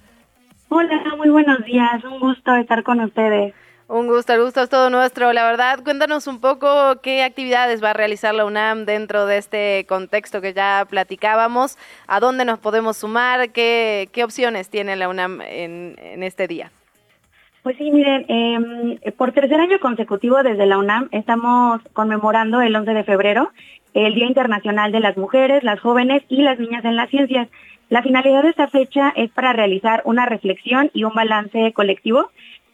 Hola, muy buenos días, un gusto estar con ustedes. Un gusto, el gusto es todo nuestro. La verdad, cuéntanos un poco qué actividades va a realizar la UNAM dentro de este contexto que ya platicábamos, a dónde nos podemos sumar, qué, qué opciones tiene la UNAM en, en este día. Pues sí, miren, eh, por tercer año consecutivo desde la UNAM estamos conmemorando el 11 de febrero el Día Internacional de las Mujeres, las Jóvenes y las Niñas en las Ciencias. La finalidad de esta fecha es para realizar una reflexión y un balance colectivo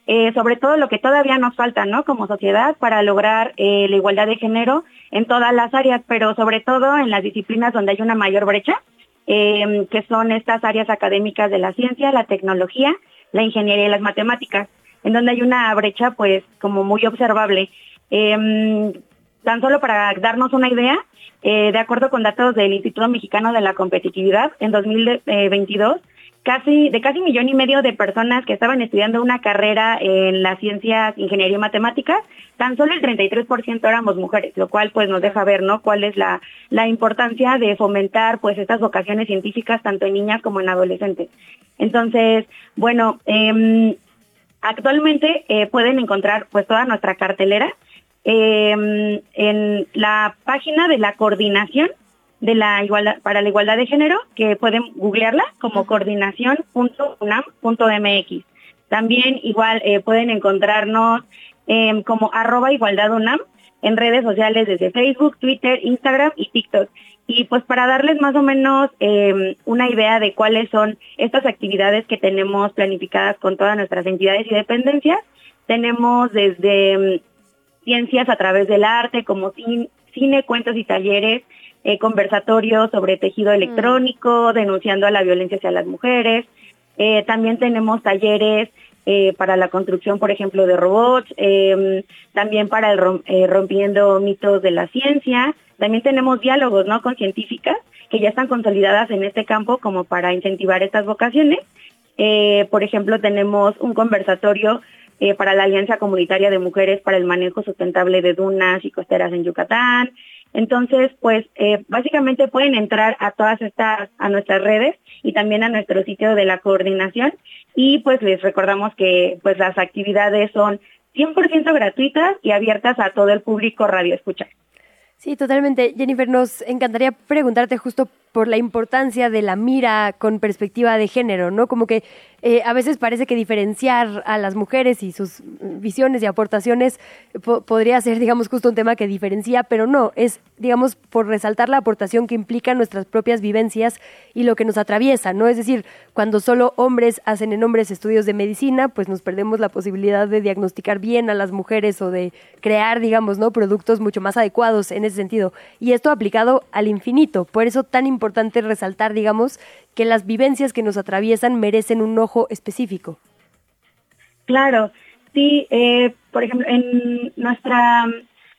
eh, sobre todo lo que todavía nos falta, ¿no? Como sociedad para lograr eh, la igualdad de género en todas las áreas, pero sobre todo en las disciplinas donde hay una mayor brecha, eh, que son estas áreas académicas de la ciencia, la tecnología, la ingeniería y las matemáticas, en donde hay una brecha, pues, como muy observable. tan solo para darnos una idea, eh, de acuerdo con datos del Instituto Mexicano de la Competitividad, en 2022, casi, de casi millón y medio de personas que estaban estudiando una carrera en las ciencias, ingeniería y matemáticas, tan solo el 33% éramos mujeres, lo cual pues nos deja ver, ¿no? Cuál es la, la importancia de fomentar pues estas vocaciones científicas tanto en niñas como en adolescentes. Entonces, bueno, eh, actualmente eh, pueden encontrar pues toda nuestra cartelera eh, en la página de la coordinación de la igualdad para la igualdad de género, que pueden googlearla como coordinación.unam.mx. También igual eh, pueden encontrarnos em, como arroba igualdad UNAM en redes sociales desde Facebook, Twitter, Instagram y TikTok. Y pues para darles más o menos em, una idea de cuáles son estas actividades que tenemos planificadas con todas nuestras entidades y dependencias, tenemos desde em, ciencias a través del arte, como cine, cuentos y talleres, eh, conversatorios sobre tejido mm. electrónico, denunciando a la violencia hacia las mujeres. Eh, también tenemos talleres eh, para la construcción, por ejemplo, de robots, em, también para el rompiendo mitos de la ciencia. También tenemos diálogos ¿no? con científicas que ya están consolidadas en este campo como para incentivar estas vocaciones. por ejemplo, tenemos un conversatorio eh, para la Alianza Comunitaria de Mujeres para el Manejo Sustentable de Dunas y Costeras en Yucatán. Entonces, pues eh, básicamente pueden entrar a todas estas, a nuestras redes y también a nuestro sitio de la coordinación y pues les recordamos que pues las actividades son 100% gratuitas y abiertas a todo el público radio escucha. Sí, totalmente. Jennifer, nos encantaría preguntarte justo por la importancia de la mira con perspectiva de género, ¿no? Como que eh, a veces parece que diferenciar a las mujeres y sus visiones y aportaciones podría ser, digamos, justo un tema que diferencia, pero no, es, digamos, por resaltar la aportación que implican nuestras propias vivencias y lo que nos atraviesa, ¿no? Es decir, cuando solo hombres hacen en hombres estudios de medicina, pues nos perdemos la posibilidad de diagnosticar bien a las mujeres o de crear, digamos, ¿no? Productos mucho más adecuados en ese sentido. Y esto aplicado al infinito, por eso tan importante resaltar, digamos, que las vivencias que nos atraviesan merecen un ojo específico. Claro, sí, eh, por ejemplo, en nuestra,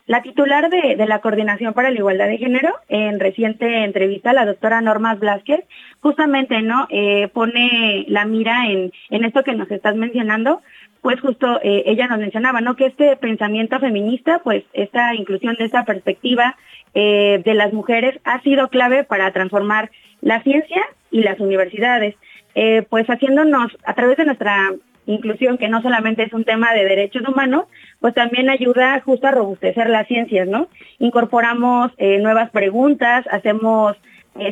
la titular de, la Coordinación para la Igualdad de Género, en reciente entrevista, la doctora Norma Blasquez, justamente, ¿no? Eh, pone la mira en, en esto que nos estás mencionando, pues justo eh, ella nos mencionaba, ¿no? Que este pensamiento feminista, pues esta inclusión de esta perspectiva eh, de las mujeres ha sido clave para transformar la ciencia y las universidades, eh, pues haciéndonos a través de nuestra inclusión, que no solamente es un tema de derechos humanos, pues también ayuda justo a robustecer las ciencias, ¿no? Incorporamos nuevas preguntas, hacemos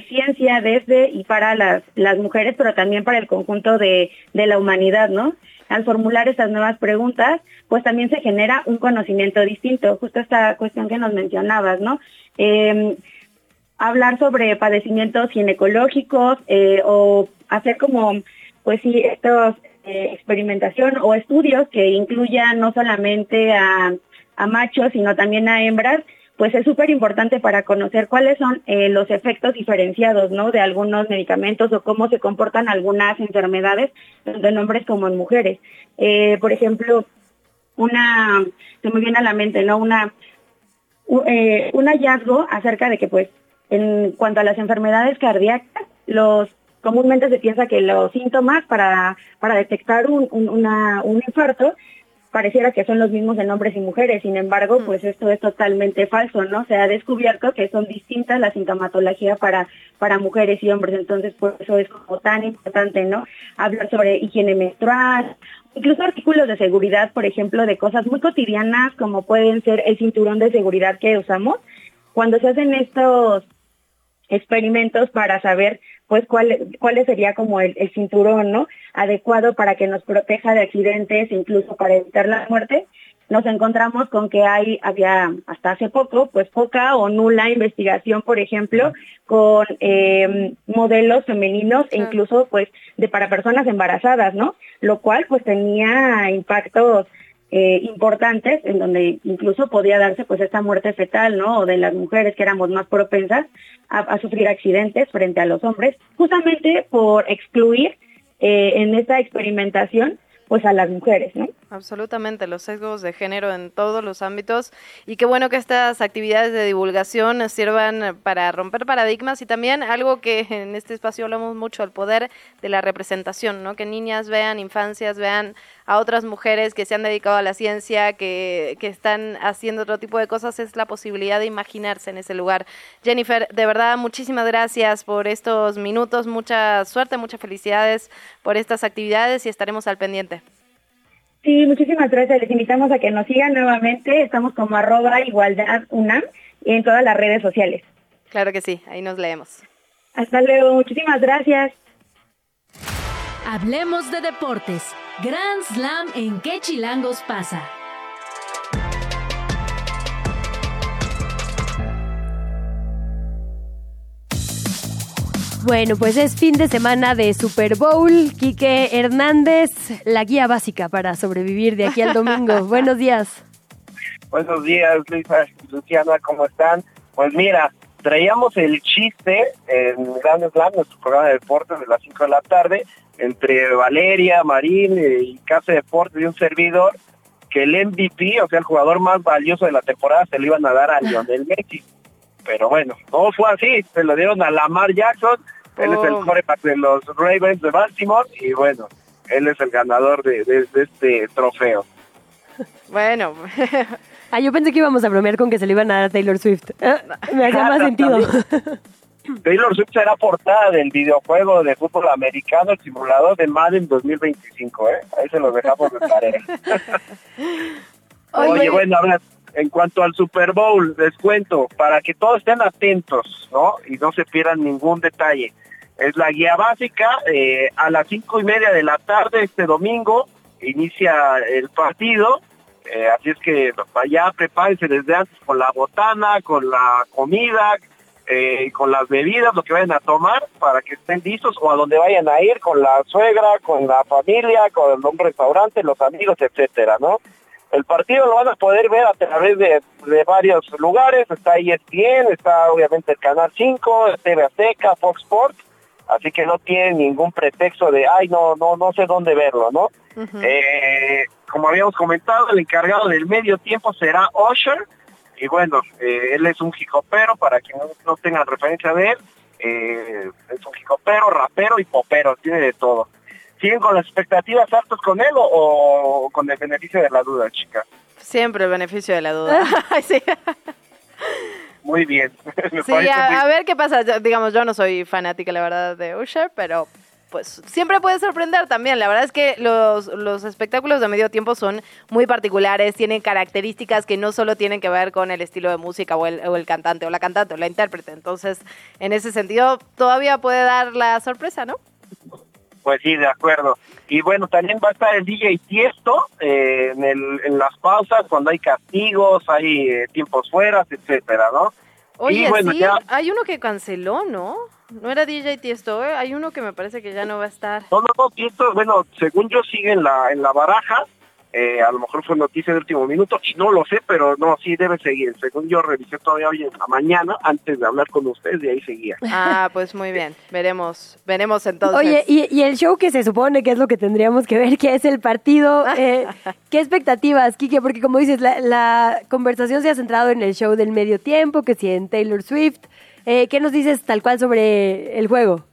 ciencia desde y para las, las mujeres, pero también para el conjunto de, de la humanidad, ¿no? al formular estas nuevas preguntas, pues también se genera un conocimiento distinto, justo esta cuestión que nos mencionabas, ¿no? Em, hablar sobre padecimientos ginecológicos eh, o hacer como, pues sí, estos eh, experimentación o estudios que incluyan no solamente a, machos, sino también a hembras, pues es súper importante para conocer cuáles son eh, los efectos diferenciados, ¿no? De algunos medicamentos o cómo se comportan algunas enfermedades, tanto en hombres como en mujeres. Por ejemplo, una, se me viene a la mente, ¿no? Una, un hallazgo acerca de que, pues, en cuanto a las enfermedades cardíacas, los comúnmente se piensa que los síntomas para, para detectar un, un, una, un infarto pareciera que son los mismos en hombres y mujeres, sin embargo, mm. pues esto es totalmente falso, ¿no? Se ha descubierto que son distintas la sintomatología para, para mujeres y hombres, entonces por eso es como tan importante, ¿no? Hablar sobre higiene menstrual, incluso artículos de seguridad, por ejemplo, de cosas muy cotidianas como pueden ser el cinturón de seguridad que usamos. Cuando se hacen estos experimentos para saber pues cuál, cuál sería como el, cinturón ¿no? adecuado para que nos proteja de accidentes, incluso para evitar la muerte, nos encontramos con que hay, había hasta hace poco, pues poca o nula investigación, por ejemplo, con eh, modelos femeninos e incluso pues de para personas embarazadas, ¿no? Lo cual pues tenía impactos eh, importantes en donde incluso podía darse pues esta muerte fetal, ¿no? O de las mujeres que éramos más propensas a, sufrir accidentes frente a los hombres, justamente por excluir eh, en esta experimentación pues a las mujeres, ¿no? Absolutamente, los sesgos de género en todos los ámbitos y qué bueno que estas actividades de divulgación sirvan para romper paradigmas y también algo que en este espacio hablamos mucho, el poder de la representación, ¿no? Que niñas vean, infancias vean a otras mujeres que se han dedicado a la ciencia, que, que están haciendo otro tipo de cosas, es la posibilidad de imaginarse en ese lugar. Jennifer, de verdad, muchísimas gracias por estos minutos, mucha suerte, muchas felicidades por estas actividades y estaremos al pendiente. Sí, muchísimas gracias. Les invitamos a que nos sigan nuevamente. Estamos como arroba igualdad UNAM en todas las redes sociales. Claro que sí, ahí nos leemos. Hasta luego, muchísimas gracias. Hablemos de deportes. Grand Slam en qué chilangos pasa. Bueno, pues es fin de semana de Super Bowl. Quique Hernández, la guía básica para sobrevivir de aquí al domingo. Buenos días. Buenos días, Luisa Luciana, ¿cómo están? Pues mira, traíamos el chiste en Grand Slam, nuestro programa de deportes de las 5 de la tarde, entre Valeria, Marín y Casa Deportes y un servidor, que el MVP, o sea, el jugador más valioso de la temporada, se lo iban a dar a Lionel Messi pero bueno, no fue así, se lo dieron a Lamar Jackson, él es el coreback oh. de los Ravens de Baltimore y bueno, él es el ganador de, este trofeo. Bueno. ah, yo pensé que íbamos a bromear con que se le iban a dar a Taylor Swift. Ah, me hacía más sentido. Taylor Swift será portada del videojuego de fútbol americano, el simulador de Madden 2025, ¿eh? Ahí se lo dejamos de tarea. Oye, bueno, en cuanto al Super Bowl, les cuento, para que todos estén atentos, ¿no? Y no se pierdan ningún detalle. Es la guía básica, eh, a las cinco y media de la tarde este domingo inicia el partido, eh, así es que ya prepárense desde antes con la botana, con la comida, eh, con las bebidas, lo que vayan a tomar, para que estén listos o a donde vayan a ir, con la suegra, con la familia, con el restaurante, los amigos, etcétera, ¿no? El partido lo van a poder ver a través de, varios lugares, está ESPN, está obviamente el Canal 5, TV Azteca, Fox Sports, así que no tienen ningún pretexto de, ay, no, no, no sé dónde verlo, ¿no? eh, como habíamos comentado, el encargado del medio tiempo será Usher, y bueno, eh, él es un jicopero, para quien no, tenga referencia de él, eh, es un jicopero, rapero y popero, tiene de todo. ¿Siguen con las expectativas altas con él o, con el beneficio de la duda, chica? Siempre el beneficio de la duda. sí. Muy bien. sí, a, ver qué pasa. Digamos, yo no soy fanática, la verdad, de Usher, pero pues siempre puede sorprender también. La verdad es que los, los espectáculos de medio tiempo son muy particulares, tienen características que no solo tienen que ver con el estilo de música o el, o el cantante o la cantante o la intérprete. Entonces, en ese sentido, todavía puede dar la sorpresa, ¿no? Pues sí, de acuerdo. Y bueno, también va a estar el DJ Tiesto eh, en, el, en las pausas, cuando hay castigos, hay eh, tiempos fuera, etcétera, ¿no? Oye, sí, hay uno que canceló, ¿no? No era DJ Tiesto, ¿eh? Hay uno que me parece que ya no va a estar. No, no, no, Tiesto, bueno, según yo sigue en la, en la baraja, eh, a lo mejor fue noticia de último minuto, y no lo sé, pero no, sí debe seguir. Según yo revisé todavía hoy en la mañana, antes de hablar con ustedes, de ahí seguía. Ah, pues muy bien, veremos, veremos entonces. Oye, y, el show que se supone que es lo que tendríamos que ver, que es el partido, eh, ¿qué expectativas, Kike? Porque como dices, la, la, conversación se ha centrado en el show del medio tiempo, que si en Taylor Swift. Eh, ¿Qué nos dices tal cual sobre el juego?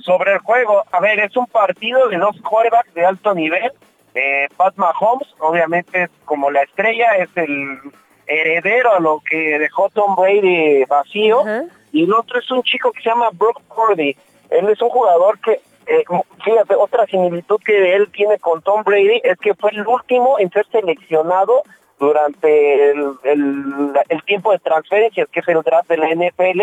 Sobre el juego, a ver, es un partido de dos quarterbacks de alto nivel eh, Pat Mahomes, obviamente, es como la estrella, es el heredero a lo que dejó Tom Brady vacío. Y el otro es un chico que se llama Brock Purdy. Él es un jugador que, eh, fíjate, otra similitud que él tiene con Tom Brady es que fue el último en ser seleccionado durante el, el tiempo de transferencias, que es el draft de la NFL,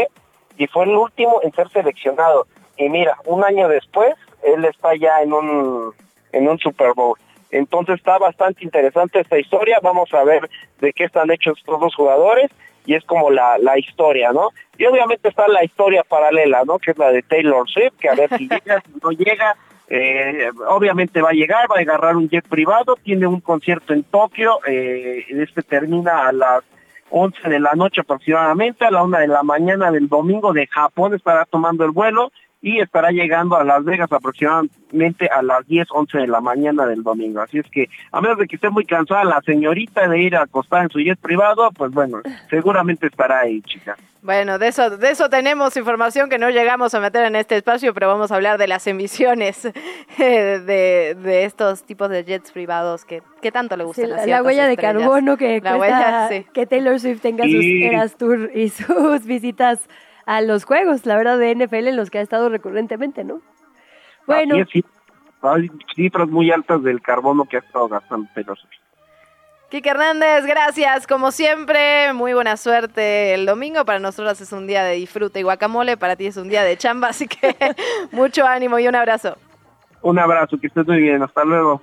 y fue el último en ser seleccionado. Y mira, un año después, él está ya en un, en un Super Bowl. Entonces está bastante interesante esta historia, vamos a ver de qué están hechos estos dos jugadores y es como la, la historia, ¿no? Y obviamente está la historia paralela, ¿no? Que es la de Taylor Swift, que a ver si llega, si no llega, eh, obviamente va a llegar, va a agarrar un jet privado, tiene un concierto en Tokio, eh, este termina a las 11 de la noche aproximadamente, a la una de la mañana del domingo de Japón estará tomando el vuelo y estará llegando a Las Vegas aproximadamente a las 10, 11 de la mañana del domingo. Así es que, a menos de que esté muy cansada la señorita de ir a acostar en su jet privado, pues bueno, seguramente estará ahí, chica. Bueno, de eso, de eso tenemos información que no llegamos a meter en este espacio, pero vamos a hablar de las emisiones de, de estos tipos de jets privados que, que tanto le gustan la, la huella de carbono que que Taylor Swift tenga sus Eras Tour y sus visitas a los juegos, la verdad, de NFL en los que ha estado recurrentemente, ¿no? Bueno. Sí, hay cifras muy altas del carbono que ha estado gastando Taylor Kike Hernández, gracias. Como siempre, muy buena suerte el domingo. Para nosotros es un día de disfrute y guacamole. Para ti es un día de chamba. Así que mucho ánimo y un abrazo. Un abrazo, que estés muy bien. Hasta luego.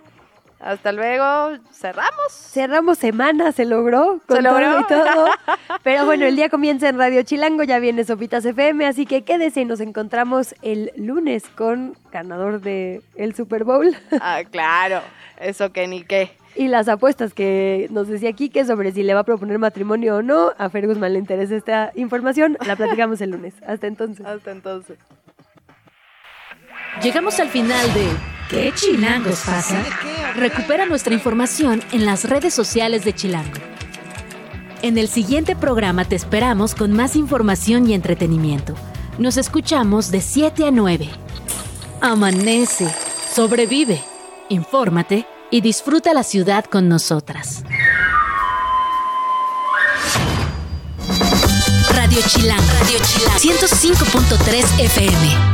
Hasta luego. Cerramos. Cerramos semana, se logró. Con se logró. y todo. Pero bueno, el día comienza en Radio Chilango, ya viene Sopitas FM, así que quédese y nos encontramos el lunes con ganador de el Super Bowl. Ah, claro. Eso que ni qué. Y las apuestas que nos decía Kike sobre si le va a proponer matrimonio o no. A Fer Guzmán le interesa esta información. La platicamos el lunes. Hasta entonces. Hasta entonces. Llegamos al final de ¿Qué chilangos pasa? Recupera nuestra información en las redes sociales de Chilango. En el siguiente programa te esperamos con más información y entretenimiento. Nos escuchamos de 7 a 9. Amanece, sobrevive, infórmate y disfruta la ciudad con nosotras. Radio Chilango, Radio Chilango, 105.3 FM.